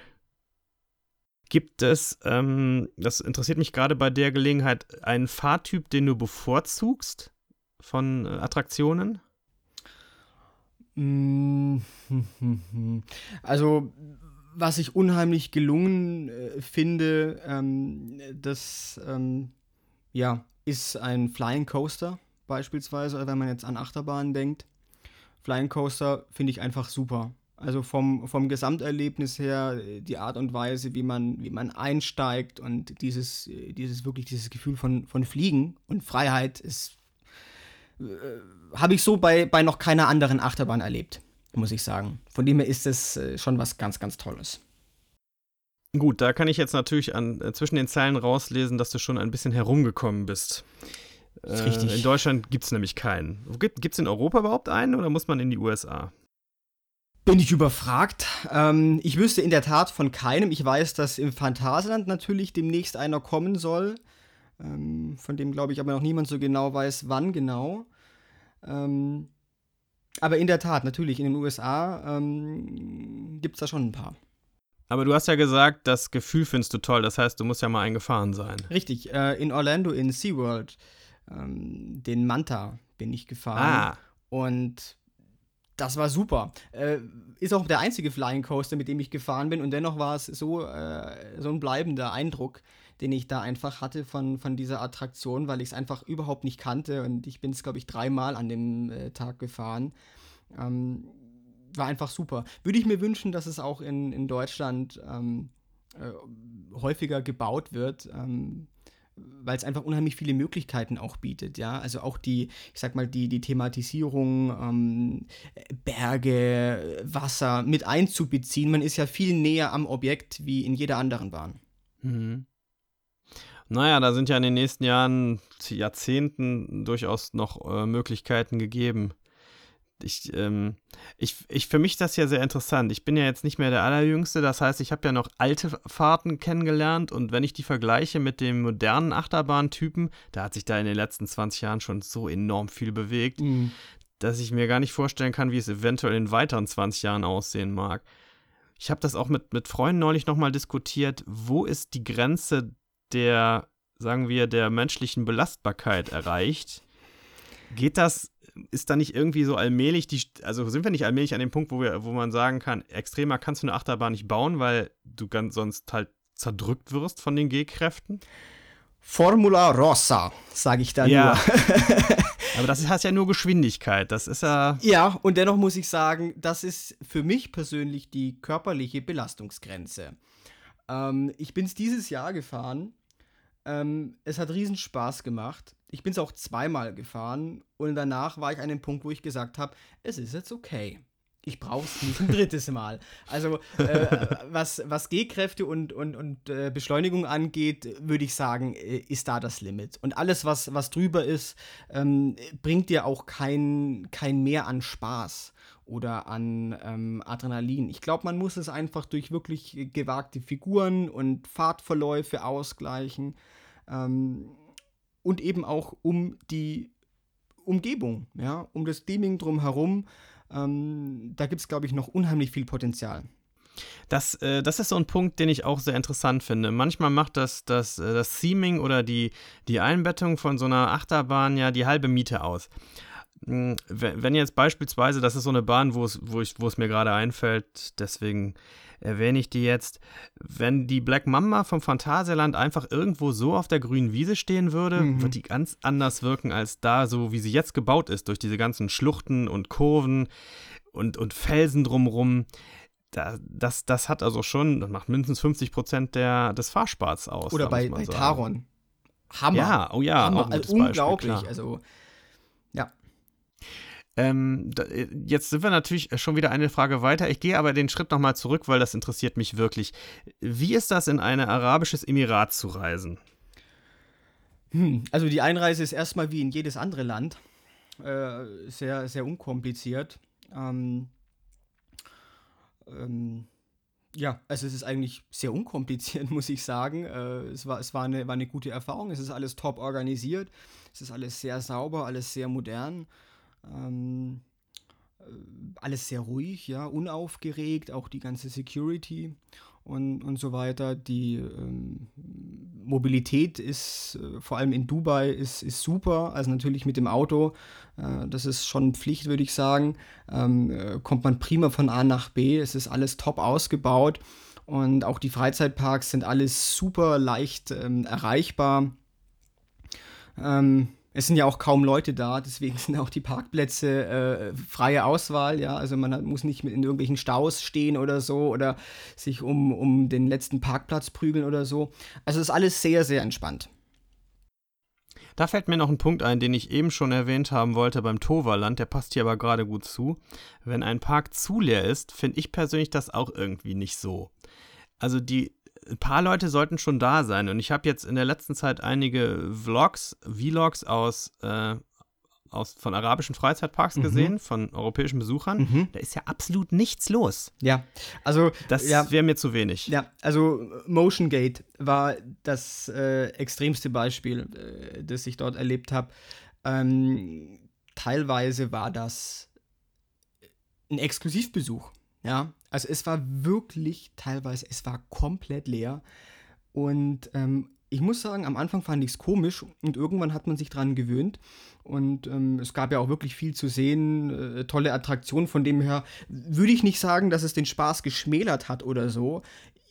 Gibt es, ähm, das interessiert mich gerade bei der Gelegenheit, einen Fahrtyp, den du bevorzugst von äh, Attraktionen? Also, was ich unheimlich gelungen äh, finde, ähm, das ähm, ja, ist ein Flying Coaster beispielsweise, wenn man jetzt an Achterbahnen denkt. Flying Coaster finde ich einfach super. Also vom, vom Gesamterlebnis her, die Art und Weise, wie man, wie man einsteigt und dieses, dieses wirklich dieses Gefühl von, von Fliegen und Freiheit ist, äh, habe ich so bei, bei noch keiner anderen Achterbahn erlebt, muss ich sagen. Von dem her ist es äh, schon was ganz, ganz Tolles. Gut, da kann ich jetzt natürlich an, äh, zwischen den Zeilen rauslesen, dass du schon ein bisschen herumgekommen bist. Äh, richtig. In Deutschland gibt es nämlich keinen. Gibt es in Europa überhaupt einen oder muss man in die USA? Bin ich überfragt. Ähm, ich wüsste in der Tat von keinem. Ich weiß, dass im Phantasialand natürlich demnächst einer kommen soll. Ähm, von dem glaube ich aber noch niemand so genau weiß, wann genau. Ähm, aber in der Tat, natürlich, in den USA ähm, gibt es da schon ein paar. Aber du hast ja gesagt, das Gefühl findest du toll. Das heißt, du musst ja mal eingefahren sein. Richtig. Äh, in Orlando in SeaWorld ähm, den Manta bin ich gefahren. Ah. Und das war super. Äh, ist auch der einzige Flying Coaster, mit dem ich gefahren bin. Und dennoch war es so, äh, so ein bleibender Eindruck, den ich da einfach hatte von, von dieser Attraktion, weil ich es einfach überhaupt nicht kannte. Und ich bin es, glaube ich, dreimal an dem äh, Tag gefahren. Ähm, war einfach super. Würde ich mir wünschen, dass es auch in, in Deutschland ähm, äh, häufiger gebaut wird. Ähm, weil es einfach unheimlich viele Möglichkeiten auch bietet, ja. Also auch die, ich sag mal, die, die Thematisierung, ähm, Berge, Wasser mit einzubeziehen. Man ist ja viel näher am Objekt wie in jeder anderen Bahn. Mhm. Naja, da sind ja in den nächsten Jahren, Jahrzehnten durchaus noch äh, Möglichkeiten gegeben ich, ähm, ich, ich, für mich ist das ja sehr interessant. Ich bin ja jetzt nicht mehr der Allerjüngste, das heißt, ich habe ja noch alte Fahrten kennengelernt und wenn ich die vergleiche mit dem modernen Achterbahntypen, da hat sich da in den letzten 20 Jahren schon so enorm viel bewegt, mhm. dass ich mir gar nicht vorstellen kann, wie es eventuell in weiteren 20 Jahren aussehen mag. Ich habe das auch mit, mit Freunden neulich nochmal diskutiert. Wo ist die Grenze der, sagen wir, der menschlichen Belastbarkeit erreicht? Geht das ist da nicht irgendwie so allmählich die, also sind wir nicht allmählich an dem Punkt, wo wir, wo man sagen kann, extremer kannst du eine Achterbahn nicht bauen, weil du ganz sonst halt zerdrückt wirst von den G-Kräften? Formula Rossa, sage ich da ja. nur. Aber das heißt ja nur Geschwindigkeit. Das ist ja. Ja, und dennoch muss ich sagen, das ist für mich persönlich die körperliche Belastungsgrenze. Ähm, ich bin es dieses Jahr gefahren. Ähm, es hat riesen Spaß gemacht ich bin es auch zweimal gefahren und danach war ich an dem Punkt, wo ich gesagt habe, es ist jetzt okay. Ich brauche es nicht ein drittes Mal. Also äh, was, was Gehkräfte und, und, und äh, Beschleunigung angeht, würde ich sagen, äh, ist da das Limit. Und alles, was, was drüber ist, ähm, bringt dir auch kein, kein Mehr an Spaß oder an ähm, Adrenalin. Ich glaube, man muss es einfach durch wirklich gewagte Figuren und Fahrtverläufe ausgleichen. Ähm, und eben auch um die Umgebung, ja, um das Theming drumherum. Ähm, da gibt es, glaube ich, noch unheimlich viel Potenzial. Das, äh, das ist so ein Punkt, den ich auch sehr interessant finde. Manchmal macht das, das, äh, das Theming oder die, die Einbettung von so einer Achterbahn ja die halbe Miete aus. Hm, wenn jetzt beispielsweise, das ist so eine Bahn, wo es, wo ich, wo es mir gerade einfällt, deswegen erwähne ich die jetzt. Wenn die Black Mamba vom Phantasialand einfach irgendwo so auf der grünen Wiese stehen würde, mhm. wird die ganz anders wirken als da, so wie sie jetzt gebaut ist, durch diese ganzen Schluchten und Kurven und, und Felsen drumrum. Da, das, das hat also schon, das macht mindestens 50 Prozent des Fahrspars aus. Oder bei, bei Taron. Hammer. Ja, oh ja, Hammer. Also unglaublich. Beispiel, also. Ähm, da, äh, jetzt sind wir natürlich schon wieder eine Frage weiter. Ich gehe aber den Schritt nochmal zurück, weil das interessiert mich wirklich. Wie ist das, in ein arabisches Emirat zu reisen? Hm, also die Einreise ist erstmal wie in jedes andere Land. Äh, sehr, sehr unkompliziert. Ähm, ähm, ja, also es ist eigentlich sehr unkompliziert, muss ich sagen. Äh, es war, es war, eine, war eine gute Erfahrung. Es ist alles top organisiert. Es ist alles sehr sauber, alles sehr modern. Ähm, äh, alles sehr ruhig, ja, unaufgeregt, auch die ganze Security und, und so weiter. Die ähm, Mobilität ist, äh, vor allem in Dubai, ist, ist super. Also natürlich mit dem Auto, äh, das ist schon Pflicht, würde ich sagen. Ähm, äh, kommt man prima von A nach B. Es ist alles top ausgebaut. Und auch die Freizeitparks sind alles super leicht ähm, erreichbar. Ähm, es sind ja auch kaum Leute da, deswegen sind auch die Parkplätze äh, freie Auswahl, ja. Also man hat, muss nicht in irgendwelchen Staus stehen oder so oder sich um, um den letzten Parkplatz prügeln oder so. Also ist alles sehr, sehr entspannt. Da fällt mir noch ein Punkt ein, den ich eben schon erwähnt haben wollte beim Toverland, der passt hier aber gerade gut zu. Wenn ein Park zu leer ist, finde ich persönlich das auch irgendwie nicht so. Also die ein paar Leute sollten schon da sein. Und ich habe jetzt in der letzten Zeit einige Vlogs, Vlogs aus, äh, aus von arabischen Freizeitparks mhm. gesehen, von europäischen Besuchern. Mhm. Da ist ja absolut nichts los. Ja, also das ja, wäre mir zu wenig. Ja, also Motion Gate war das äh, extremste Beispiel, äh, das ich dort erlebt habe. Ähm, teilweise war das ein Exklusivbesuch. Ja, also es war wirklich teilweise, es war komplett leer. Und ähm, ich muss sagen, am Anfang fand ich es komisch und irgendwann hat man sich dran gewöhnt. Und ähm, es gab ja auch wirklich viel zu sehen, äh, tolle Attraktionen. Von dem her würde ich nicht sagen, dass es den Spaß geschmälert hat oder so.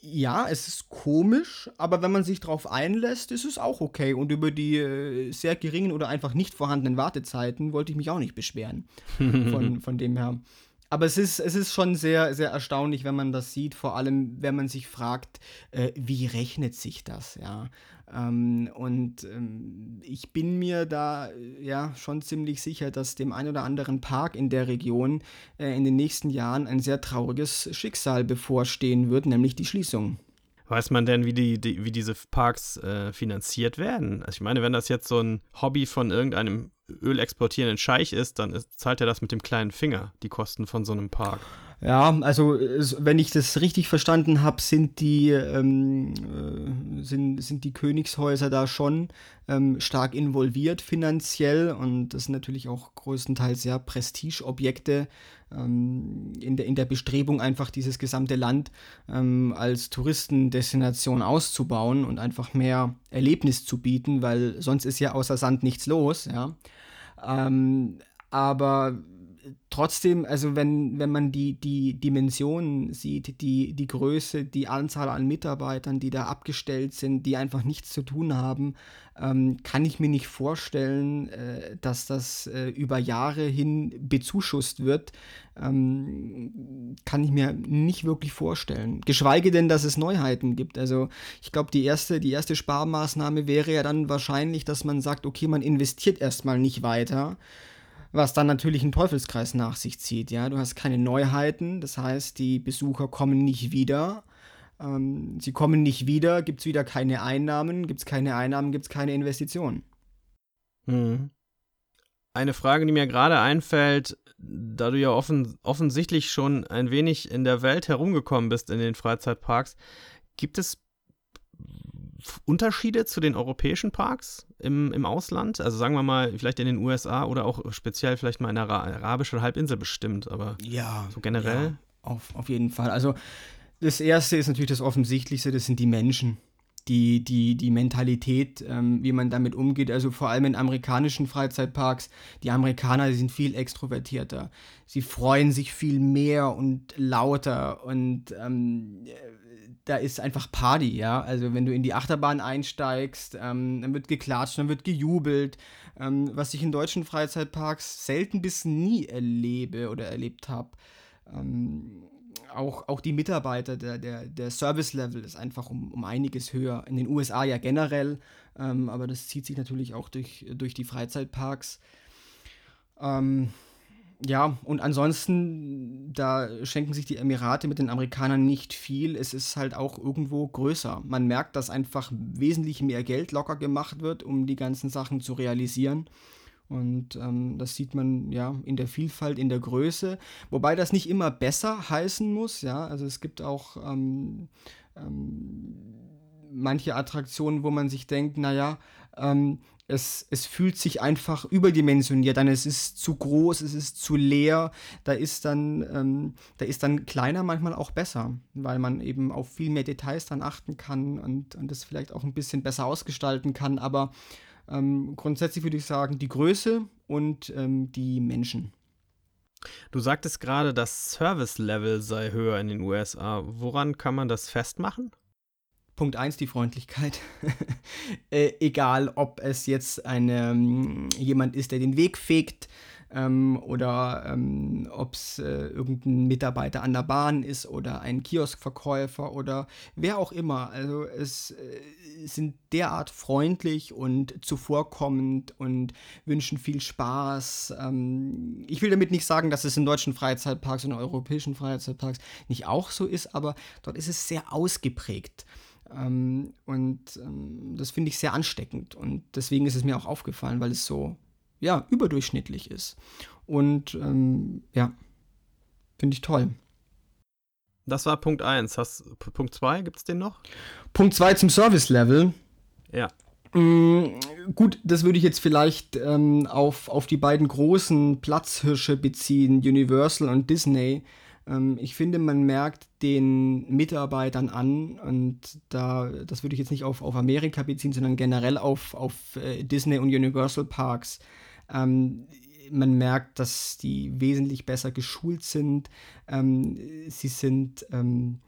Ja, es ist komisch, aber wenn man sich darauf einlässt, ist es auch okay. Und über die äh, sehr geringen oder einfach nicht vorhandenen Wartezeiten wollte ich mich auch nicht beschweren. von, von dem her. Aber es ist, es ist schon sehr, sehr erstaunlich, wenn man das sieht, vor allem wenn man sich fragt, äh, wie rechnet sich das, ja. Ähm, und ähm, ich bin mir da äh, ja schon ziemlich sicher, dass dem ein oder anderen Park in der Region äh, in den nächsten Jahren ein sehr trauriges Schicksal bevorstehen wird, nämlich die Schließung. Weiß man denn, wie, die, die wie diese Parks äh, finanziert werden? Also ich meine, wenn das jetzt so ein Hobby von irgendeinem Öl exportierenden Scheich ist, dann ist, zahlt er das mit dem kleinen Finger, die Kosten von so einem Park. Ja, also wenn ich das richtig verstanden habe, sind die ähm, äh, sind, sind die Königshäuser da schon ähm, stark involviert finanziell und das sind natürlich auch größtenteils ja Prestigeobjekte ähm, in, der, in der Bestrebung einfach dieses gesamte Land ähm, als Touristendestination auszubauen und einfach mehr Erlebnis zu bieten, weil sonst ist ja außer Sand nichts los, ja. Ähm, aber trotzdem, also wenn, wenn man die, die Dimensionen sieht, die, die Größe, die Anzahl an Mitarbeitern, die da abgestellt sind, die einfach nichts zu tun haben, ähm, kann ich mir nicht vorstellen, äh, dass das äh, über Jahre hin bezuschusst wird. Ähm, kann ich mir nicht wirklich vorstellen. Geschweige denn, dass es Neuheiten gibt. Also ich glaube, die erste, die erste Sparmaßnahme wäre ja dann wahrscheinlich, dass man sagt, okay, man investiert erstmal nicht weiter was dann natürlich einen Teufelskreis nach sich zieht. Ja, du hast keine Neuheiten, das heißt, die Besucher kommen nicht wieder. Ähm, sie kommen nicht wieder, gibt es wieder keine Einnahmen, gibt es keine Einnahmen, gibt es keine Investitionen. Hm. Eine Frage, die mir gerade einfällt, da du ja offen, offensichtlich schon ein wenig in der Welt herumgekommen bist in den Freizeitparks, gibt es Unterschiede zu den europäischen Parks im, im Ausland? Also sagen wir mal, vielleicht in den USA oder auch speziell vielleicht mal in der arabischen Halbinsel bestimmt, aber ja, so generell? Ja, auf, auf jeden Fall. Also das erste ist natürlich das Offensichtlichste, das sind die Menschen. Die, die, die Mentalität, ähm, wie man damit umgeht, also vor allem in amerikanischen Freizeitparks, die Amerikaner die sind viel extrovertierter. Sie freuen sich viel mehr und lauter und ähm, da ist einfach Party, ja. Also wenn du in die Achterbahn einsteigst, ähm, dann wird geklatscht, dann wird gejubelt, ähm, was ich in deutschen Freizeitparks selten bis nie erlebe oder erlebt habe. Ähm, auch, auch die Mitarbeiter, der, der, der Service-Level ist einfach um, um einiges höher. In den USA ja generell, ähm, aber das zieht sich natürlich auch durch, durch die Freizeitparks. Ähm, ja, und ansonsten, da schenken sich die Emirate mit den Amerikanern nicht viel. Es ist halt auch irgendwo größer. Man merkt, dass einfach wesentlich mehr Geld locker gemacht wird, um die ganzen Sachen zu realisieren. Und ähm, das sieht man ja in der Vielfalt, in der Größe. Wobei das nicht immer besser heißen muss. Ja, also es gibt auch ähm, ähm, manche Attraktionen, wo man sich denkt, naja, ähm, es, es fühlt sich einfach überdimensioniert an, es ist zu groß, es ist zu leer, da ist dann, ähm, da ist dann kleiner manchmal auch besser, weil man eben auf viel mehr Details dann achten kann und, und das vielleicht auch ein bisschen besser ausgestalten kann, aber ähm, grundsätzlich würde ich sagen, die Größe und ähm, die Menschen. Du sagtest gerade, das Service-Level sei höher in den USA. Woran kann man das festmachen? Punkt 1 die Freundlichkeit. äh, egal, ob es jetzt eine, ähm, jemand ist, der den Weg fegt ähm, oder ähm, ob es äh, irgendein Mitarbeiter an der Bahn ist oder ein Kioskverkäufer oder wer auch immer. Also es äh, sind derart freundlich und zuvorkommend und wünschen viel Spaß. Ähm, ich will damit nicht sagen, dass es in deutschen Freizeitparks und europäischen Freizeitparks nicht auch so ist, aber dort ist es sehr ausgeprägt. Ähm, und ähm, das finde ich sehr ansteckend. Und deswegen ist es mir auch aufgefallen, weil es so, ja, überdurchschnittlich ist. Und ähm, ja, finde ich toll. Das war Punkt 1. Punkt 2, gibt es den noch? Punkt 2 zum Service-Level. Ja. Mm, gut, das würde ich jetzt vielleicht ähm, auf, auf die beiden großen Platzhirsche beziehen, Universal und Disney. Ähm, ich finde, man merkt den Mitarbeitern an, und da, das würde ich jetzt nicht auf, auf Amerika beziehen, sondern generell auf, auf äh, Disney und Universal Parks. Ähm, man merkt, dass die wesentlich besser geschult sind. Ähm, sie sind ähm,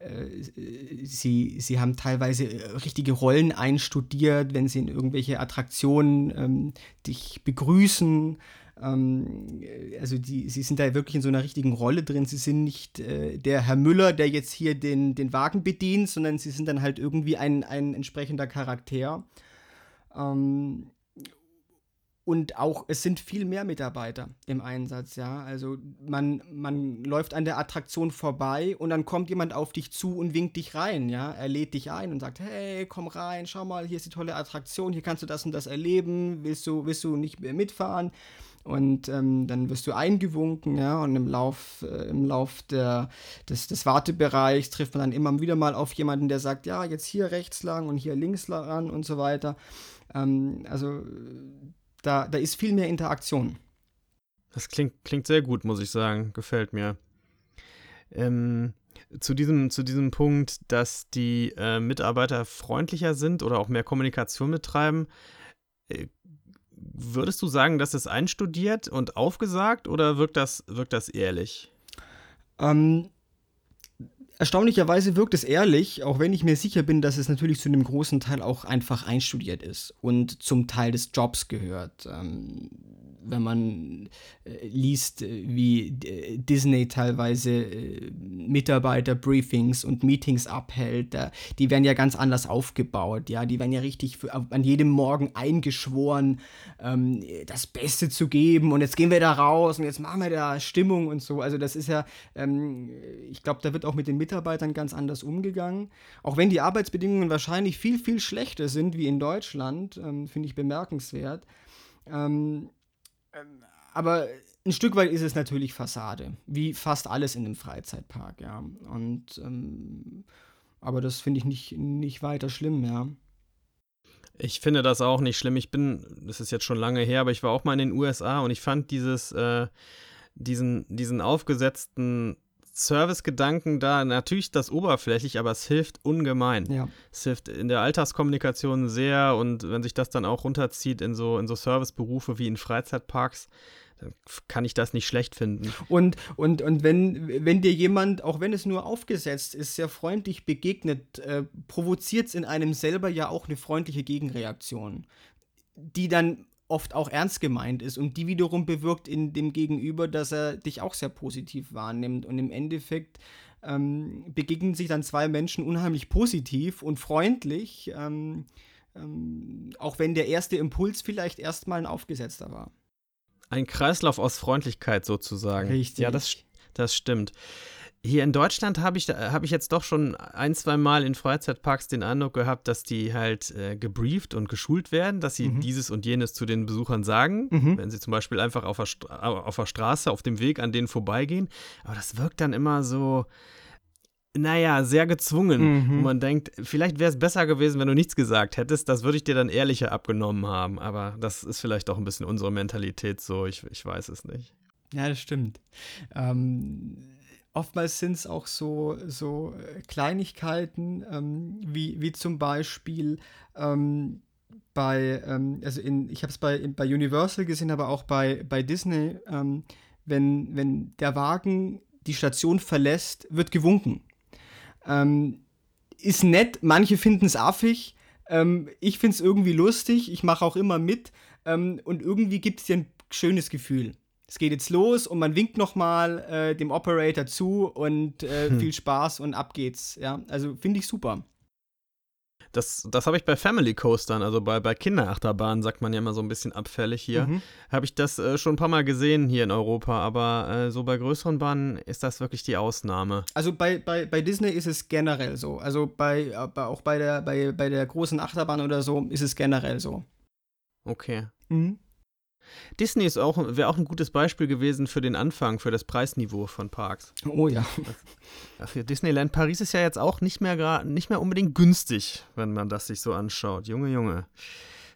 äh, sie, sie haben teilweise richtige Rollen einstudiert, wenn sie in irgendwelche Attraktionen ähm, dich begrüßen also die, sie sind da wirklich in so einer richtigen Rolle drin. Sie sind nicht äh, der Herr Müller, der jetzt hier den, den Wagen bedient, sondern sie sind dann halt irgendwie ein, ein entsprechender Charakter. Ähm, und auch, es sind viel mehr Mitarbeiter im Einsatz, ja. Also man, man läuft an der Attraktion vorbei und dann kommt jemand auf dich zu und winkt dich rein, ja. Er lädt dich ein und sagt, hey, komm rein, schau mal, hier ist die tolle Attraktion, hier kannst du das und das erleben, willst du, willst du nicht mehr mitfahren? Und ähm, dann wirst du eingewunken, ja, und im Lauf, äh, im Lauf der, des, des Wartebereichs trifft man dann immer wieder mal auf jemanden, der sagt, ja, jetzt hier rechts lang und hier links lang und so weiter. Ähm, also da, da ist viel mehr Interaktion. Das klingt, klingt sehr gut, muss ich sagen. Gefällt mir. Ähm, zu, diesem, zu diesem Punkt, dass die äh, Mitarbeiter freundlicher sind oder auch mehr Kommunikation betreiben, Würdest du sagen, das ist einstudiert und aufgesagt oder wirkt das, wirkt das ehrlich? Ähm, erstaunlicherweise wirkt es ehrlich, auch wenn ich mir sicher bin, dass es natürlich zu einem großen Teil auch einfach einstudiert ist und zum Teil des Jobs gehört. Ähm, wenn man äh, liest, äh, wie äh, Disney teilweise äh, Mitarbeiterbriefings und Meetings abhält, die werden ja ganz anders aufgebaut, ja, die werden ja richtig für, an jedem Morgen eingeschworen, ähm, das Beste zu geben und jetzt gehen wir da raus und jetzt machen wir da Stimmung und so. Also das ist ja, ähm, ich glaube, da wird auch mit den Mitarbeitern ganz anders umgegangen. Auch wenn die Arbeitsbedingungen wahrscheinlich viel, viel schlechter sind wie in Deutschland, ähm, finde ich bemerkenswert. Ähm, aber ein Stück weit ist es natürlich Fassade, wie fast alles in einem Freizeitpark, ja. Und ähm, aber das finde ich nicht, nicht weiter schlimm, ja. Ich finde das auch nicht schlimm. Ich bin, das ist jetzt schon lange her, aber ich war auch mal in den USA und ich fand dieses, äh, diesen, diesen aufgesetzten Service-Gedanken da, natürlich das oberflächlich, aber es hilft ungemein. Ja. Es hilft in der Alltagskommunikation sehr und wenn sich das dann auch runterzieht in so, in so Serviceberufe wie in Freizeitparks, dann kann ich das nicht schlecht finden. Und, und, und wenn, wenn dir jemand, auch wenn es nur aufgesetzt ist, sehr freundlich begegnet, äh, provoziert es in einem selber ja auch eine freundliche Gegenreaktion, die dann oft auch ernst gemeint ist und die wiederum bewirkt in dem Gegenüber, dass er dich auch sehr positiv wahrnimmt und im Endeffekt ähm, begegnen sich dann zwei Menschen unheimlich positiv und freundlich, ähm, ähm, auch wenn der erste Impuls vielleicht erstmal ein aufgesetzter war. Ein Kreislauf aus Freundlichkeit sozusagen. Richtig. Ja, das, das stimmt. Hier in Deutschland habe ich, hab ich jetzt doch schon ein, zwei Mal in Freizeitparks den Eindruck gehabt, dass die halt äh, gebrieft und geschult werden, dass sie mhm. dieses und jenes zu den Besuchern sagen, mhm. wenn sie zum Beispiel einfach auf der, auf der Straße, auf dem Weg an denen vorbeigehen. Aber das wirkt dann immer so, naja, sehr gezwungen. Mhm. Und man denkt, vielleicht wäre es besser gewesen, wenn du nichts gesagt hättest. Das würde ich dir dann ehrlicher abgenommen haben. Aber das ist vielleicht auch ein bisschen unsere Mentalität so. Ich, ich weiß es nicht. Ja, das stimmt. Ähm, oftmals sind es auch so, so äh, Kleinigkeiten, ähm, wie, wie zum Beispiel ähm, bei, ähm, also in, ich habe es bei, bei Universal gesehen, aber auch bei, bei Disney, ähm, wenn, wenn der Wagen die Station verlässt, wird gewunken. Ähm, ist nett, manche finden es affig. Ähm, ich finde es irgendwie lustig, ich mache auch immer mit und irgendwie gibt es dir ein schönes Gefühl es geht jetzt los und man winkt nochmal äh, dem Operator zu und äh, hm. viel Spaß und ab geht's. Ja, also finde ich super. Das, das habe ich bei Family Coastern, also bei, bei Kinderachterbahnen, sagt man ja immer so ein bisschen abfällig hier. Mhm. Habe ich das äh, schon ein paar Mal gesehen hier in Europa, aber äh, so bei größeren Bahnen ist das wirklich die Ausnahme. Also bei, bei, bei Disney ist es generell so. Also bei, auch bei der, bei, bei der großen Achterbahn oder so ist es generell so. Okay. Mhm. Disney ist auch, wäre auch ein gutes Beispiel gewesen für den Anfang, für das Preisniveau von Parks. Oh ja. für Disneyland Paris ist ja jetzt auch nicht mehr, nicht mehr unbedingt günstig, wenn man das sich so anschaut. Junge, Junge.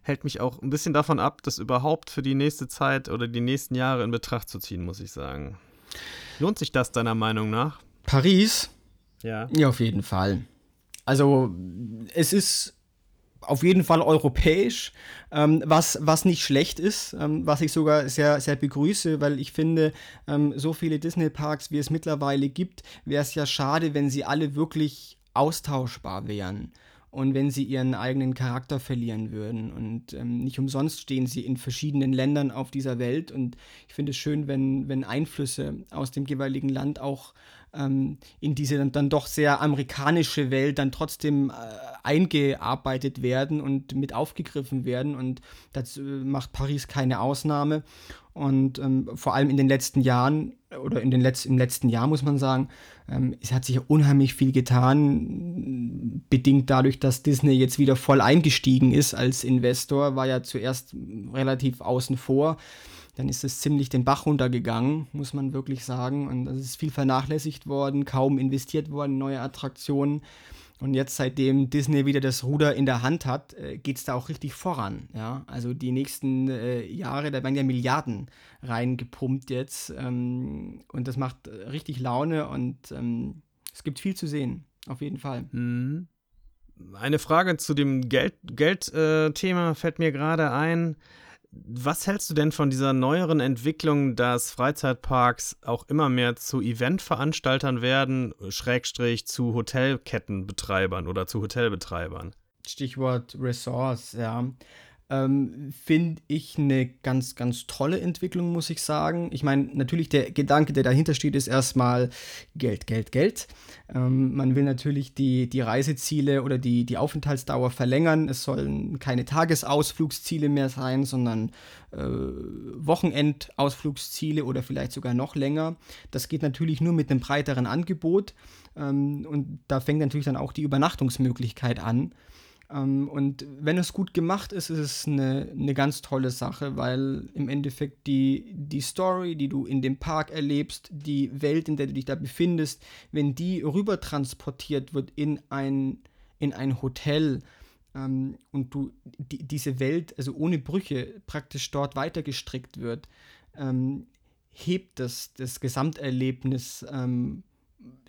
Hält mich auch ein bisschen davon ab, das überhaupt für die nächste Zeit oder die nächsten Jahre in Betracht zu ziehen, muss ich sagen. Lohnt sich das deiner Meinung nach? Paris? Ja. Ja, auf jeden Fall. Also, es ist auf jeden Fall europäisch, ähm, was, was nicht schlecht ist, ähm, was ich sogar sehr, sehr begrüße, weil ich finde, ähm, so viele Disney-Parks, wie es mittlerweile gibt, wäre es ja schade, wenn sie alle wirklich austauschbar wären und wenn sie ihren eigenen Charakter verlieren würden. Und ähm, nicht umsonst stehen sie in verschiedenen Ländern auf dieser Welt. Und ich finde es schön, wenn, wenn Einflüsse aus dem jeweiligen Land auch ähm, in diese dann, dann, doch sehr amerikanische Welt dann trotzdem äh, eingearbeitet werden und mit aufgegriffen werden. Und das äh, macht Paris keine Ausnahme. Und ähm, vor allem in den letzten Jahren oder in den Letz im letzten Jahr muss man sagen, ähm, es hat sich unheimlich viel getan, bedingt dadurch, dass Disney jetzt wieder voll eingestiegen ist als Investor, war ja zuerst relativ außen vor dann ist es ziemlich den Bach runtergegangen, muss man wirklich sagen. Und es ist viel vernachlässigt worden, kaum investiert worden neue Attraktionen. Und jetzt, seitdem Disney wieder das Ruder in der Hand hat, äh, geht es da auch richtig voran. Ja? Also die nächsten äh, Jahre, da werden ja Milliarden reingepumpt jetzt. Ähm, und das macht äh, richtig Laune und ähm, es gibt viel zu sehen, auf jeden Fall. Mhm. Eine Frage zu dem Geld-Thema Geld, äh, fällt mir gerade ein. Was hältst du denn von dieser neueren Entwicklung, dass Freizeitparks auch immer mehr zu Eventveranstaltern werden, Schrägstrich zu Hotelkettenbetreibern oder zu Hotelbetreibern? Stichwort Resorts, ja ähm, finde ich eine ganz, ganz tolle Entwicklung, muss ich sagen. Ich meine, natürlich der Gedanke, der dahinter steht, ist erstmal Geld, Geld, Geld. Ähm, man will natürlich die, die Reiseziele oder die, die Aufenthaltsdauer verlängern. Es sollen keine Tagesausflugsziele mehr sein, sondern äh, Wochenendausflugsziele oder vielleicht sogar noch länger. Das geht natürlich nur mit einem breiteren Angebot. Ähm, und da fängt natürlich dann auch die Übernachtungsmöglichkeit an. Ähm, und wenn es gut gemacht ist, ist es eine, eine ganz tolle Sache, weil im Endeffekt die, die Story, die du in dem Park erlebst, die Welt, in der du dich da befindest, wenn die rüber transportiert wird in ein, in ein Hotel, ähm, und du die, diese Welt, also ohne Brüche, praktisch dort weitergestrickt wird, ähm, hebt das, das Gesamterlebnis ähm,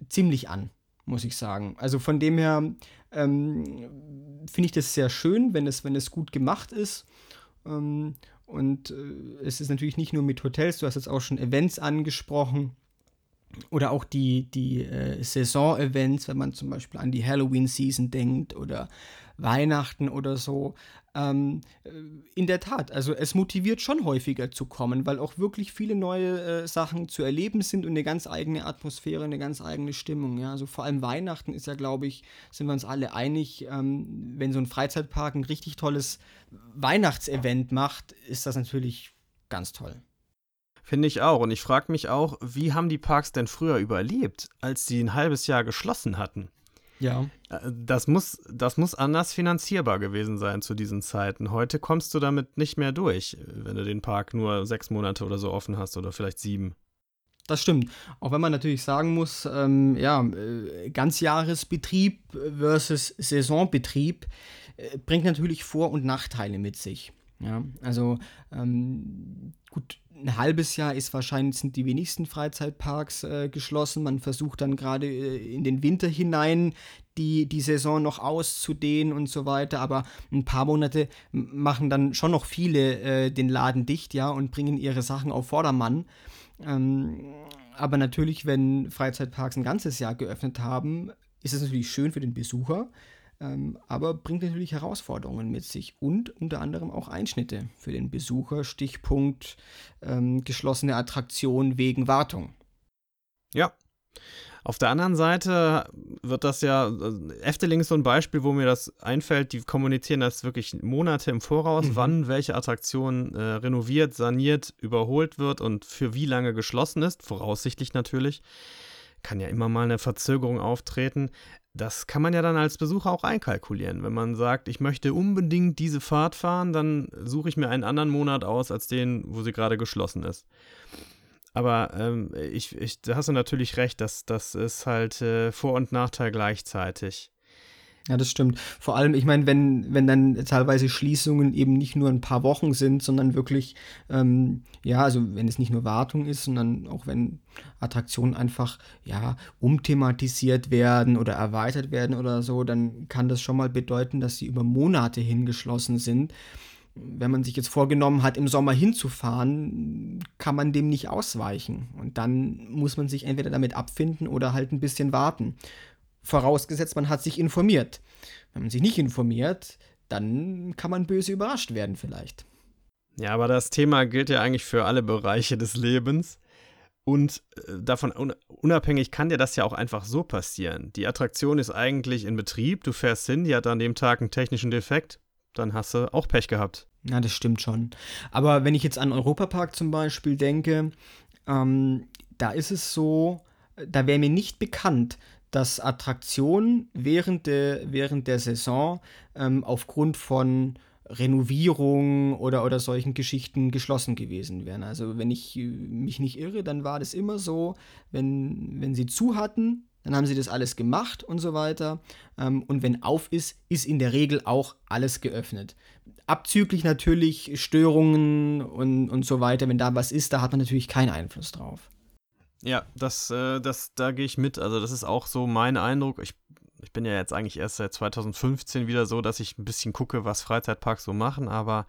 ziemlich an muss ich sagen. Also von dem her ähm, finde ich das sehr schön, wenn es, wenn es gut gemacht ist. Ähm, und äh, es ist natürlich nicht nur mit Hotels, du hast jetzt auch schon Events angesprochen. Oder auch die, die äh, Saison-Events, wenn man zum Beispiel an die Halloween-Season denkt oder Weihnachten oder so. Ähm, äh, in der Tat, also es motiviert schon häufiger zu kommen, weil auch wirklich viele neue äh, Sachen zu erleben sind und eine ganz eigene Atmosphäre, eine ganz eigene Stimmung. Ja? Also vor allem Weihnachten ist ja, glaube ich, sind wir uns alle einig, ähm, wenn so ein Freizeitpark ein richtig tolles Weihnachtsevent macht, ist das natürlich ganz toll. Finde ich auch. Und ich frage mich auch, wie haben die Parks denn früher überlebt, als sie ein halbes Jahr geschlossen hatten? Ja. Äh, das muss, das muss anders finanzierbar gewesen sein zu diesen Zeiten. Heute kommst du damit nicht mehr durch, wenn du den Park nur sechs Monate oder so offen hast oder vielleicht sieben. Das stimmt. Auch wenn man natürlich sagen muss, ähm, ja, äh, Ganzjahresbetrieb versus Saisonbetrieb äh, bringt natürlich Vor- und Nachteile mit sich. Ja, also ähm, gut, ein halbes Jahr ist wahrscheinlich sind die wenigsten Freizeitparks äh, geschlossen. Man versucht dann gerade äh, in den Winter hinein die, die Saison noch auszudehnen und so weiter. Aber ein paar Monate machen dann schon noch viele äh, den Laden dicht, ja, und bringen ihre Sachen auf Vordermann. Ähm, aber natürlich, wenn Freizeitparks ein ganzes Jahr geöffnet haben, ist es natürlich schön für den Besucher aber bringt natürlich Herausforderungen mit sich und unter anderem auch Einschnitte für den Besucher, Stichpunkt ähm, geschlossene Attraktion wegen Wartung. Ja. Auf der anderen Seite wird das ja, also Efteling ist so ein Beispiel, wo mir das einfällt, die kommunizieren das wirklich Monate im Voraus, mhm. wann welche Attraktion äh, renoviert, saniert, überholt wird und für wie lange geschlossen ist, voraussichtlich natürlich kann ja immer mal eine Verzögerung auftreten. Das kann man ja dann als Besucher auch einkalkulieren. Wenn man sagt, ich möchte unbedingt diese Fahrt fahren, dann suche ich mir einen anderen Monat aus als den, wo sie gerade geschlossen ist. Aber ähm, ich, ich, da hast du natürlich recht, dass das ist halt äh, Vor- und Nachteil gleichzeitig. Ja, das stimmt. Vor allem, ich meine, wenn, wenn dann teilweise Schließungen eben nicht nur ein paar Wochen sind, sondern wirklich, ähm, ja, also wenn es nicht nur Wartung ist, sondern auch wenn Attraktionen einfach, ja, umthematisiert werden oder erweitert werden oder so, dann kann das schon mal bedeuten, dass sie über Monate hingeschlossen sind. Wenn man sich jetzt vorgenommen hat, im Sommer hinzufahren, kann man dem nicht ausweichen. Und dann muss man sich entweder damit abfinden oder halt ein bisschen warten vorausgesetzt, man hat sich informiert. Wenn man sich nicht informiert, dann kann man böse überrascht werden vielleicht. Ja, aber das Thema gilt ja eigentlich für alle Bereiche des Lebens. Und äh, davon unabhängig kann dir das ja auch einfach so passieren. Die Attraktion ist eigentlich in Betrieb, du fährst hin, die hat an dem Tag einen technischen Defekt, dann hast du auch Pech gehabt. Ja, das stimmt schon. Aber wenn ich jetzt an Europapark zum Beispiel denke, ähm, da ist es so, da wäre mir nicht bekannt, dass Attraktionen während der, während der Saison ähm, aufgrund von Renovierung oder, oder solchen Geschichten geschlossen gewesen wären. Also wenn ich mich nicht irre, dann war das immer so, wenn, wenn sie zu hatten, dann haben sie das alles gemacht und so weiter. Ähm, und wenn auf ist, ist in der Regel auch alles geöffnet. Abzüglich natürlich Störungen und, und so weiter. Wenn da was ist, da hat man natürlich keinen Einfluss drauf. Ja, das, äh, das, da gehe ich mit. Also, das ist auch so mein Eindruck. Ich, ich bin ja jetzt eigentlich erst seit 2015 wieder so, dass ich ein bisschen gucke, was Freizeitparks so machen, aber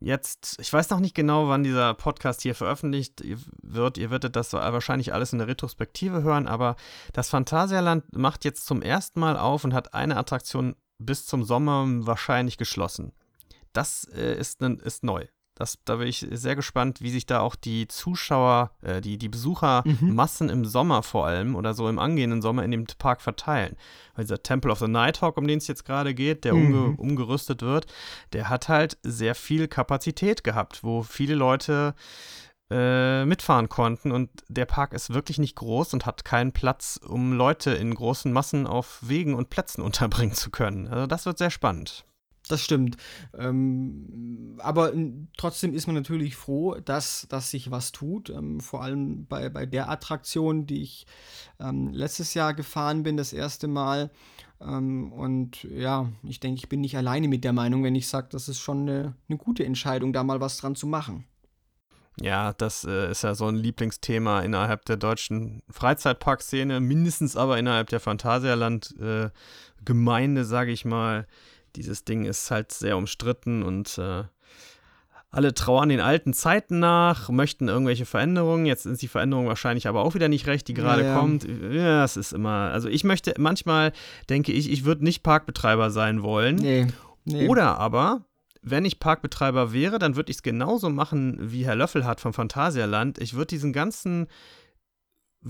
jetzt, ich weiß noch nicht genau, wann dieser Podcast hier veröffentlicht wird. Ihr werdet das wahrscheinlich alles in der Retrospektive hören, aber das Phantasialand macht jetzt zum ersten Mal auf und hat eine Attraktion bis zum Sommer wahrscheinlich geschlossen. Das äh, ist, ist neu. Das, da bin ich sehr gespannt, wie sich da auch die Zuschauer, äh, die, die Besuchermassen mhm. im Sommer vor allem oder so im angehenden Sommer in dem Park verteilen. Weil dieser Temple of the Nighthawk, um den es jetzt gerade geht, der mhm. umge umgerüstet wird, der hat halt sehr viel Kapazität gehabt, wo viele Leute äh, mitfahren konnten. Und der Park ist wirklich nicht groß und hat keinen Platz, um Leute in großen Massen auf Wegen und Plätzen unterbringen zu können. Also das wird sehr spannend. Das stimmt. Ähm, aber trotzdem ist man natürlich froh, dass, dass sich was tut. Ähm, vor allem bei, bei der Attraktion, die ich ähm, letztes Jahr gefahren bin, das erste Mal. Ähm, und ja, ich denke, ich bin nicht alleine mit der Meinung, wenn ich sage, das ist schon eine, eine gute Entscheidung, da mal was dran zu machen. Ja, das äh, ist ja so ein Lieblingsthema innerhalb der deutschen Freizeitparkszene, mindestens aber innerhalb der Phantasialand-Gemeinde, äh, sage ich mal dieses Ding ist halt sehr umstritten und äh, alle trauern den alten Zeiten nach, möchten irgendwelche Veränderungen. Jetzt sind die Veränderungen wahrscheinlich aber auch wieder nicht recht, die gerade ja, ja. kommt. Ja, es ist immer. Also ich möchte, manchmal denke ich, ich würde nicht Parkbetreiber sein wollen. Nee, nee. Oder aber, wenn ich Parkbetreiber wäre, dann würde ich es genauso machen, wie Herr Löffel hat vom Phantasialand. Ich würde diesen ganzen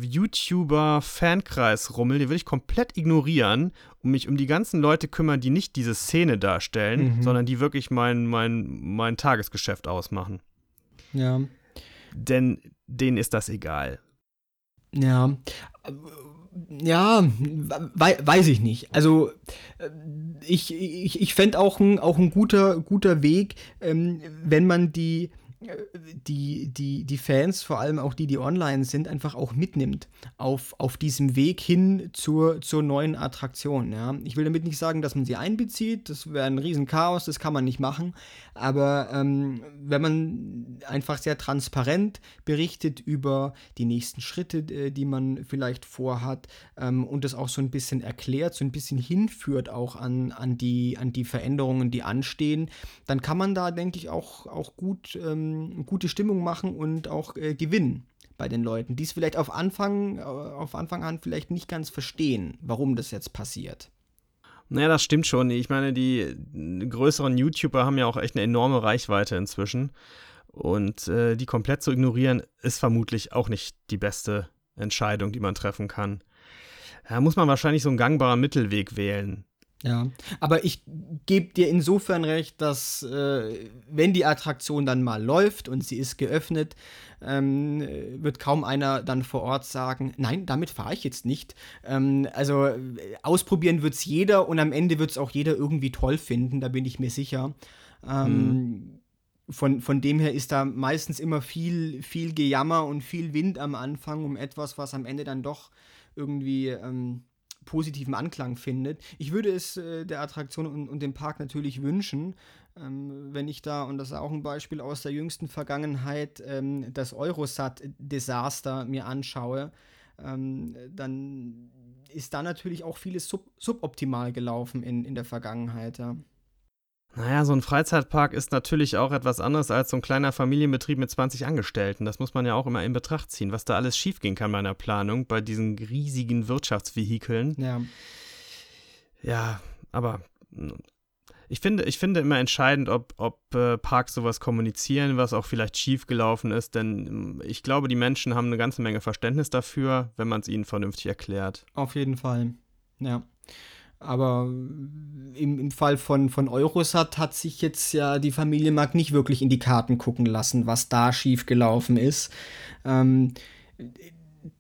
YouTuber-Fankreis-Rummel, den will ich komplett ignorieren und mich um die ganzen Leute kümmern, die nicht diese Szene darstellen, mhm. sondern die wirklich mein, mein, mein Tagesgeschäft ausmachen. Ja. denn denen ist das egal. Ja, ja, we weiß ich nicht. Also äh, ich, ich, ich fände auch ein, auch ein guter, guter Weg, ähm, wenn man die die, die, die Fans, vor allem auch die, die online sind, einfach auch mitnimmt auf, auf diesem Weg hin zur, zur neuen Attraktion. Ja. Ich will damit nicht sagen, dass man sie einbezieht, das wäre ein Riesenchaos, das kann man nicht machen, aber ähm, wenn man einfach sehr transparent berichtet über die nächsten Schritte, äh, die man vielleicht vorhat ähm, und das auch so ein bisschen erklärt, so ein bisschen hinführt auch an, an, die, an die Veränderungen, die anstehen, dann kann man da, denke ich, auch, auch gut ähm, ähm, gute Stimmung machen und auch äh, gewinnen bei den Leuten, die es vielleicht auf Anfang, äh, auf Anfang an vielleicht nicht ganz verstehen, warum das jetzt passiert. Naja, das stimmt schon. Ich meine, die größeren YouTuber haben ja auch echt eine enorme Reichweite inzwischen. Und äh, die komplett zu ignorieren, ist vermutlich auch nicht die beste Entscheidung, die man treffen kann. Da muss man wahrscheinlich so einen gangbaren Mittelweg wählen. Ja, aber ich gebe dir insofern recht, dass äh, wenn die Attraktion dann mal läuft und sie ist geöffnet, ähm, wird kaum einer dann vor Ort sagen, nein, damit fahre ich jetzt nicht. Ähm, also äh, ausprobieren wird es jeder und am Ende wird es auch jeder irgendwie toll finden, da bin ich mir sicher. Ähm, mhm. Von, von dem her ist da meistens immer viel, viel Gejammer und viel Wind am Anfang um etwas, was am Ende dann doch irgendwie ähm, positiven Anklang findet. Ich würde es äh, der Attraktion und, und, dem Park natürlich wünschen, ähm, wenn ich da, und das ist auch ein Beispiel aus der jüngsten Vergangenheit, ähm, das Eurosat-Desaster mir anschaue, ähm, dann ist da natürlich auch vieles sub suboptimal gelaufen in, in der Vergangenheit. Ja. Naja, so ein Freizeitpark ist natürlich auch etwas anderes als so ein kleiner Familienbetrieb mit 20 Angestellten. Das muss man ja auch immer in Betracht ziehen, was da alles schiefgehen kann bei einer Planung, bei diesen riesigen Wirtschaftsvehikeln. Ja. Ja, aber ich finde, ich finde immer entscheidend, ob, ob äh, Parks sowas kommunizieren, was auch vielleicht schiefgelaufen ist, denn ich glaube, die Menschen haben eine ganze Menge Verständnis dafür, wenn man es ihnen vernünftig erklärt. Auf jeden Fall, ja. Aber im, im Fall von, von Eurosat hat sich jetzt ja die Familie Mark nicht wirklich in die Karten gucken lassen, was da schiefgelaufen ist. Ähm,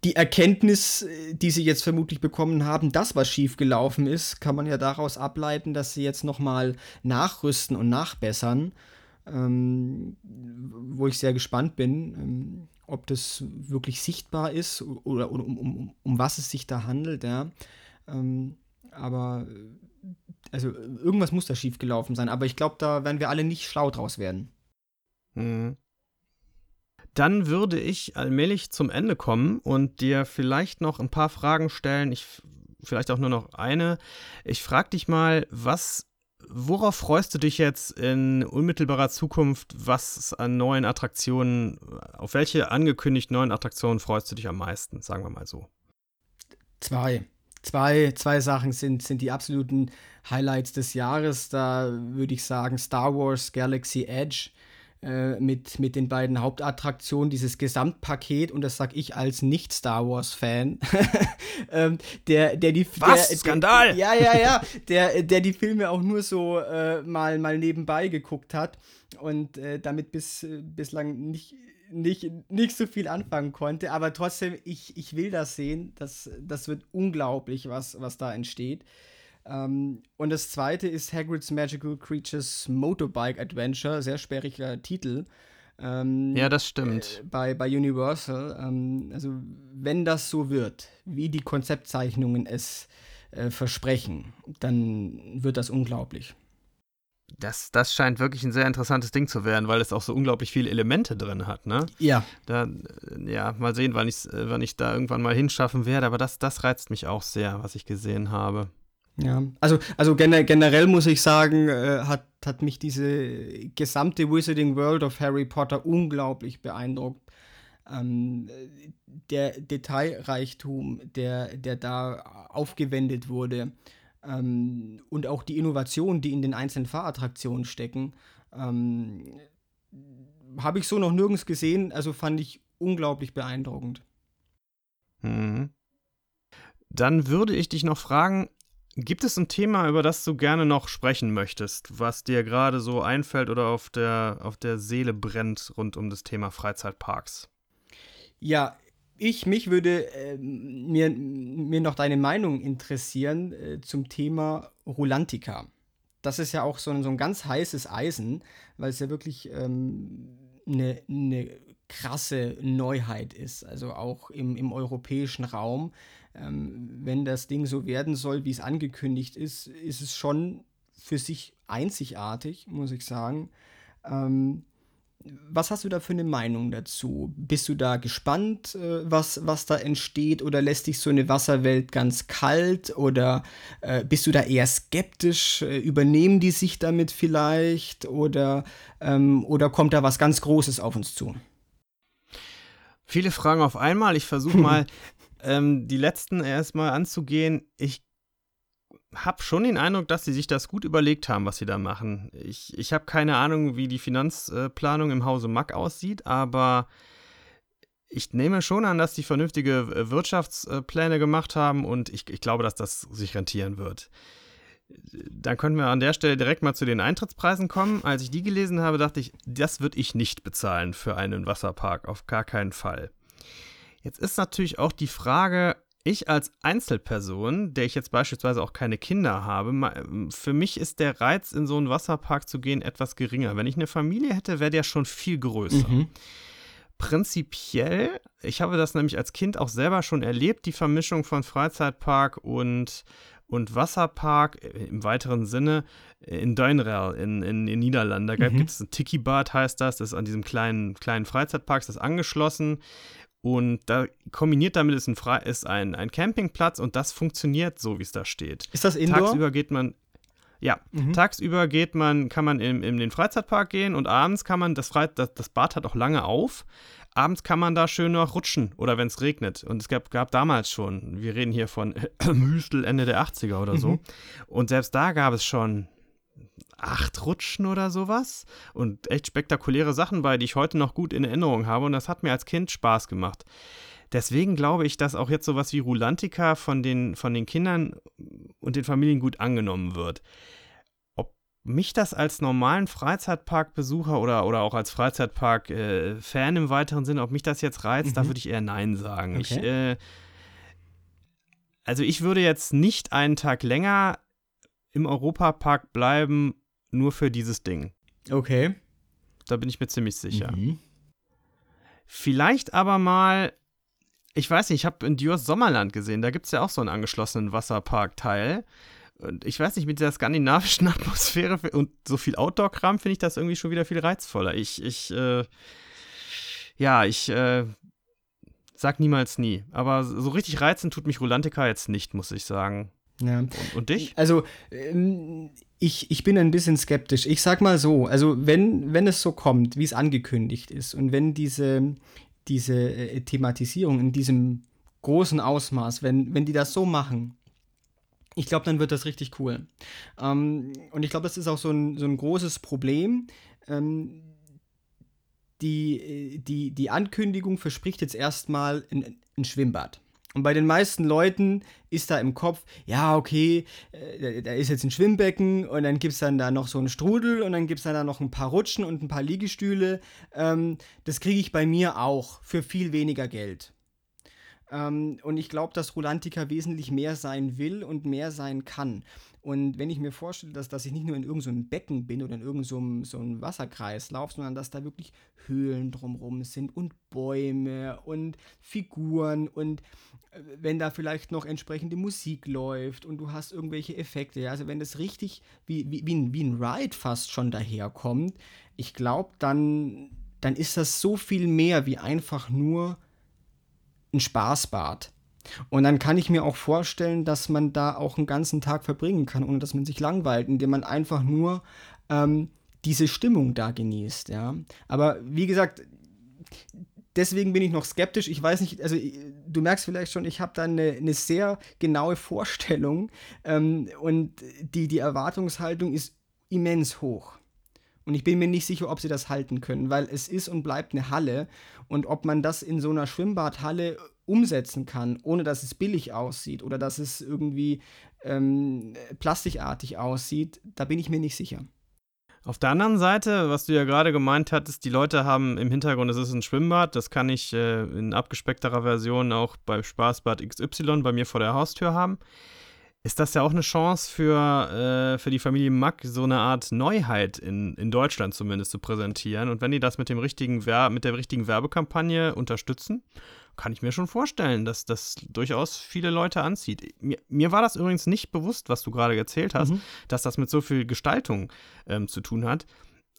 die Erkenntnis, die sie jetzt vermutlich bekommen haben, dass was schiefgelaufen ist, kann man ja daraus ableiten, dass sie jetzt nochmal nachrüsten und nachbessern. Ähm, wo ich sehr gespannt bin, ähm, ob das wirklich sichtbar ist oder, oder um, um, um, was es sich da handelt. Ja. Ähm, aber äh, also irgendwas muss da schiefgelaufen sein. Aber ich glaube, da werden wir alle nicht schlau draus werden. Mhm. Dann würde ich allmählich zum Ende kommen und dir vielleicht noch ein paar Fragen stellen. Ich vielleicht auch nur noch eine. Ich frage dich mal, was Worauf freust du dich jetzt in unmittelbarer Zukunft, was an neuen Attraktionen, auf welche angekündigt neuen Attraktionen freust du dich am meisten, sagen wir mal so? Zwei zwei, zwei Sachen sind, sind die absoluten Highlights des Jahres. Da würde ich sagen Star Wars Galaxy Edge äh, mit, mit den beiden Hauptattraktionen, dieses Gesamtpaket, und das sage ich als Nicht-Star Wars-Fan, ähm, der, der die Was? Der, Skandal! Der, ja, ja, ja, der, der die Filme auch nur so äh, mal, mal nebenbei geguckt hat und äh, damit bis, äh, bislang nicht nicht, nicht so viel anfangen konnte, aber trotzdem, ich, ich will das sehen. Das, das wird unglaublich, was, was da entsteht. Ähm, und das zweite ist Hagrid's Magical Creatures Motorbike Adventure, sehr sperriger Titel. Ähm, ja, das stimmt. Äh, bei, bei Universal. Ähm, also, wenn das so wird, wie die Konzeptzeichnungen es äh, versprechen, dann wird das unglaublich. Das, das scheint wirklich ein sehr interessantes Ding zu werden, weil es auch so unglaublich viele Elemente drin hat, ne? Ja. Da, ja, mal sehen, wann, ich's, äh, wann ich da irgendwann mal hinschaffen werde, aber das, das reizt mich auch sehr, was ich gesehen habe. Ja, also, also generell muss ich sagen, äh, hat, hat mich diese gesamte Wizarding World of Harry Potter unglaublich beeindruckt. Ähm, der Detailreichtum, der, der da aufgewendet wurde ähm, und auch die Innovationen, die in den einzelnen Fahrattraktionen stecken, ähm, habe ich so noch nirgends gesehen. Also fand ich unglaublich beeindruckend. Mhm. Dann würde ich dich noch fragen, Gibt es ein Thema, über das du gerne noch sprechen möchtest, was dir gerade so einfällt oder auf der, auf der Seele brennt rund um das Thema Freizeitparks? Ja, ich, mich würde äh, mir, mir noch deine Meinung interessieren äh, zum Thema Rulantica. Das ist ja auch so ein, so ein ganz heißes Eisen, weil es ja wirklich ähm, eine, eine krasse Neuheit ist, also auch im, im europäischen Raum. Ähm, wenn das Ding so werden soll, wie es angekündigt ist, ist es schon für sich einzigartig, muss ich sagen. Ähm, was hast du da für eine Meinung dazu? Bist du da gespannt, äh, was, was da entsteht? Oder lässt dich so eine Wasserwelt ganz kalt? Oder äh, bist du da eher skeptisch? Äh, übernehmen die sich damit vielleicht? Oder, ähm, oder kommt da was ganz Großes auf uns zu? Viele Fragen auf einmal. Ich versuche mal ähm, die letzten erstmal anzugehen. Ich habe schon den Eindruck, dass sie sich das gut überlegt haben, was sie da machen. Ich, ich habe keine Ahnung, wie die Finanzplanung im Hause Mack aussieht, aber ich nehme schon an, dass die vernünftige Wirtschaftspläne gemacht haben und ich, ich glaube, dass das sich rentieren wird. Dann können wir an der Stelle direkt mal zu den Eintrittspreisen kommen. Als ich die gelesen habe, dachte ich, das würde ich nicht bezahlen für einen Wasserpark, auf gar keinen Fall. Jetzt ist natürlich auch die Frage, ich als Einzelperson, der ich jetzt beispielsweise auch keine Kinder habe, für mich ist der Reiz, in so einen Wasserpark zu gehen, etwas geringer. Wenn ich eine Familie hätte, wäre der schon viel größer. Mhm. Prinzipiell, ich habe das nämlich als Kind auch selber schon erlebt, die Vermischung von Freizeitpark und, und Wasserpark äh, im weiteren Sinne in Duinrel in, in, in Niederlanden. Da mhm. gibt es ein Tiki-Bad, heißt das, das ist an diesem kleinen, kleinen Freizeitpark, das ist angeschlossen. Und da kombiniert damit ist ein, Fre ist ein, ein Campingplatz und das funktioniert so, wie es da steht. Ist das Indoor? Tagsüber geht man, ja, mhm. tagsüber geht man, kann man in, in den Freizeitpark gehen und abends kann man, das, Fre das, das Bad hat auch lange auf, abends kann man da schön noch rutschen oder wenn es regnet. Und es gab, gab damals schon, wir reden hier von Hüstel Ende der 80er oder so. Mhm. Und selbst da gab es schon acht Rutschen oder sowas und echt spektakuläre Sachen bei, die ich heute noch gut in Erinnerung habe und das hat mir als Kind Spaß gemacht. Deswegen glaube ich, dass auch jetzt sowas wie Rulantica von den, von den Kindern und den Familien gut angenommen wird. Ob mich das als normalen Freizeitparkbesucher oder, oder auch als Freizeitpark-Fan im weiteren Sinne, ob mich das jetzt reizt, mhm. da würde ich eher Nein sagen. Okay. Ich, äh, also ich würde jetzt nicht einen Tag länger im Europapark bleiben, nur für dieses Ding. Okay. Da bin ich mir ziemlich sicher. Mhm. Vielleicht aber mal, ich weiß nicht, ich habe in Diors Sommerland gesehen, da gibt es ja auch so einen angeschlossenen Wasserpark-Teil. Und ich weiß nicht, mit dieser skandinavischen Atmosphäre und so viel Outdoor-Kram finde ich das irgendwie schon wieder viel reizvoller. Ich, ich, äh, ja, ich, äh, sag niemals nie. Aber so richtig reizend tut mich Rolantica jetzt nicht, muss ich sagen. Ja. Und, und dich? Also, ähm, ich, ich bin ein bisschen skeptisch. Ich sag mal so, also wenn, wenn es so kommt, wie es angekündigt ist, und wenn diese, diese äh, Thematisierung in diesem großen Ausmaß, wenn, wenn die das so machen, ich glaube, dann wird das richtig cool. Ähm, und ich glaube, das ist auch so ein, so ein großes Problem. Ähm, die, äh, die, die Ankündigung verspricht jetzt erstmal ein, ein Schwimmbad. Und bei den meisten Leuten ist da im Kopf, ja, okay, äh, da ist jetzt ein Schwimmbecken und dann gibt es dann da noch so einen Strudel und dann gibt es dann da noch ein paar Rutschen und ein paar Liegestühle. Ähm, das kriege ich bei mir auch für viel weniger Geld. Ähm, und ich glaube, dass Rulantica wesentlich mehr sein will und mehr sein kann. Und wenn ich mir vorstelle, dass, dass ich nicht nur in irgendeinem so Becken bin oder in irgendeinem so, so Wasserkreislauf, sondern dass da wirklich Höhlen drumherum sind und Bäume und Figuren und äh, wenn da vielleicht noch entsprechende Musik läuft und du hast irgendwelche Effekte, ja, also wenn das richtig wie, wie, wie, ein, wie ein Ride fast schon daherkommt, ich glaube, dann, dann ist das so viel mehr wie einfach nur ein Spaßbad. Und dann kann ich mir auch vorstellen, dass man da auch einen ganzen Tag verbringen kann, ohne dass man sich langweilt, indem man einfach nur ähm, diese Stimmung da genießt, ja. Aber wie gesagt, deswegen bin ich noch skeptisch. Ich weiß nicht, also du merkst vielleicht schon, ich habe da eine, eine, sehr genaue Vorstellung ähm, und die, die Erwartungshaltung ist immens hoch. Und ich bin mir nicht sicher, ob sie das halten können, weil es ist und bleibt eine Halle. Und ob man das in so einer Schwimmbadhalle umsetzen kann, ohne dass es billig aussieht oder dass es irgendwie ähm, plastikartig aussieht, da bin ich mir nicht sicher. Auf der anderen Seite, was du ja gerade gemeint hattest, die Leute haben im Hintergrund, es ist ein Schwimmbad, das kann ich äh, in abgespeckterer Version auch beim Spaßbad XY bei mir vor der Haustür haben. Ist das ja auch eine Chance für, äh, für die Familie Mack, so eine Art Neuheit in, in Deutschland zumindest zu präsentieren. Und wenn die das mit, dem richtigen mit der richtigen Werbekampagne unterstützen, kann ich mir schon vorstellen, dass das durchaus viele Leute anzieht. Mir, mir war das übrigens nicht bewusst, was du gerade erzählt hast, mhm. dass das mit so viel Gestaltung ähm, zu tun hat.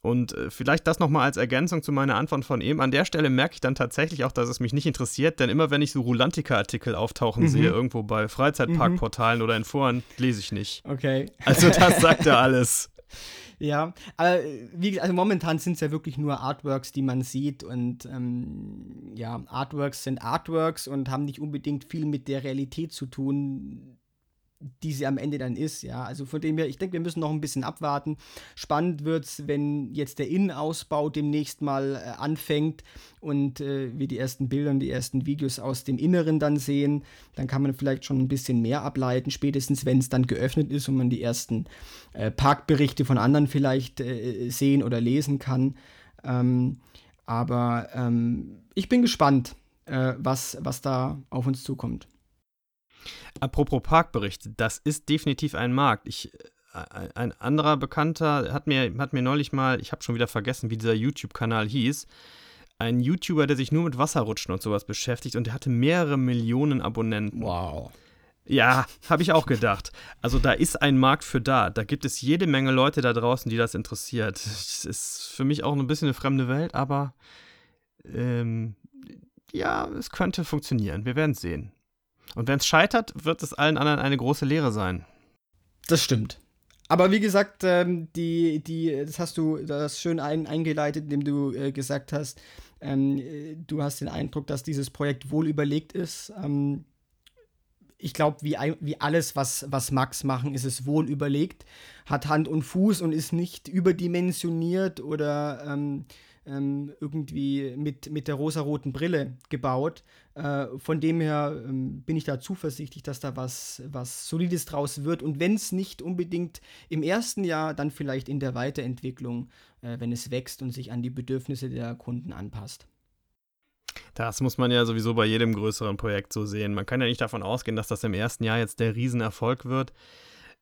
Und äh, vielleicht das nochmal als Ergänzung zu meiner Antwort von eben. An der Stelle merke ich dann tatsächlich auch, dass es mich nicht interessiert, denn immer wenn ich so Rulantica-Artikel auftauchen mhm. sehe, irgendwo bei Freizeitparkportalen mhm. oder in Foren, lese ich nicht. Okay. Also das sagt ja alles. Ja, aber äh, wie also momentan sind es ja wirklich nur Artworks, die man sieht und ähm, ja, Artworks sind Artworks und haben nicht unbedingt viel mit der Realität zu tun, die sie am Ende dann ist, ja. Also von dem her, ich denke, wir müssen noch ein bisschen abwarten. Spannend wird es, wenn jetzt der Innenausbau demnächst mal äh, anfängt und äh, wir die ersten Bilder und die ersten Videos aus dem Inneren dann sehen. Dann kann man vielleicht schon ein bisschen mehr ableiten, spätestens wenn es dann geöffnet ist und man die ersten äh, Parkberichte von anderen vielleicht äh, sehen oder lesen kann. Ähm, aber ähm, ich bin gespannt, äh, was, was da auf uns zukommt. Apropos Parkberichte, das ist definitiv ein Markt. Ich, äh, ein anderer Bekannter hat mir, hat mir neulich mal, ich habe schon wieder vergessen, wie dieser YouTube-Kanal hieß, ein YouTuber, der sich nur mit Wasserrutschen und sowas beschäftigt und der hatte mehrere Millionen Abonnenten. Wow. Ja, habe ich auch gedacht. Also da ist ein Markt für da. Da gibt es jede Menge Leute da draußen, die das interessiert. Es ist für mich auch ein bisschen eine fremde Welt, aber ähm, ja, es könnte funktionieren. Wir werden es sehen. Und wenn es scheitert, wird es allen anderen eine große Lehre sein. Das stimmt. Aber wie gesagt, ähm, die, die, das hast du das schön ein, eingeleitet, indem du äh, gesagt hast, ähm, du hast den Eindruck, dass dieses Projekt wohl überlegt ist. Ähm, ich glaube, wie, wie alles, was, was Max machen, ist es wohl überlegt, hat Hand und Fuß und ist nicht überdimensioniert oder ähm, irgendwie mit, mit der rosaroten Brille gebaut. Äh, von dem her ähm, bin ich da zuversichtlich, dass da was, was Solides draus wird. Und wenn es nicht unbedingt im ersten Jahr, dann vielleicht in der Weiterentwicklung, äh, wenn es wächst und sich an die Bedürfnisse der Kunden anpasst. Das muss man ja sowieso bei jedem größeren Projekt so sehen. Man kann ja nicht davon ausgehen, dass das im ersten Jahr jetzt der Riesenerfolg wird.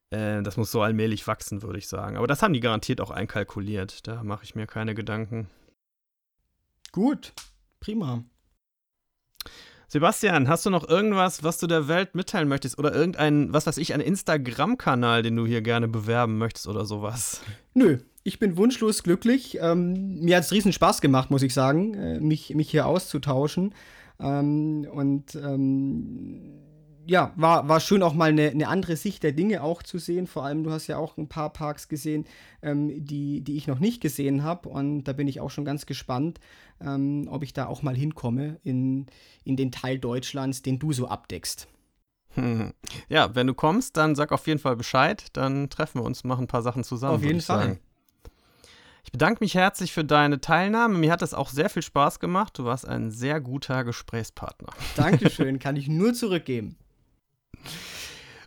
Äh, das muss so allmählich wachsen, würde ich sagen. Aber das haben die garantiert auch einkalkuliert. Da mache ich mir keine Gedanken. Gut, prima. Sebastian, hast du noch irgendwas, was du der Welt mitteilen möchtest? Oder irgendein, was weiß ich, ein Instagram-Kanal, den du hier gerne bewerben möchtest oder sowas? Nö, ich bin wunschlos glücklich. Ähm, mir hat es riesen Spaß gemacht, muss ich sagen, äh, mich, mich hier auszutauschen. Ähm, und ähm, ja, war, war schön auch mal eine, eine andere Sicht der Dinge auch zu sehen. Vor allem, du hast ja auch ein paar Parks gesehen, ähm, die, die ich noch nicht gesehen habe. Und da bin ich auch schon ganz gespannt, ähm, ob ich da auch mal hinkomme in, in den Teil Deutschlands, den du so abdeckst. Hm. Ja, wenn du kommst, dann sag auf jeden Fall Bescheid. Dann treffen wir uns, machen ein paar Sachen zusammen. Auf jeden Fall. Sagen. Ich bedanke mich herzlich für deine Teilnahme. Mir hat es auch sehr viel Spaß gemacht. Du warst ein sehr guter Gesprächspartner. Dankeschön, kann ich nur zurückgeben.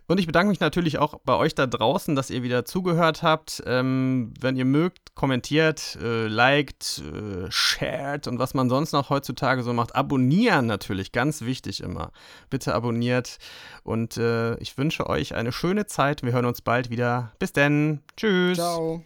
Und ich bedanke mich natürlich auch bei euch da draußen, dass ihr wieder zugehört habt. Ähm, wenn ihr mögt, kommentiert, äh, liked, äh, shared und was man sonst noch heutzutage so macht. Abonnieren natürlich, ganz wichtig immer. Bitte abonniert. Und äh, ich wünsche euch eine schöne Zeit. Wir hören uns bald wieder. Bis denn. Tschüss. Ciao.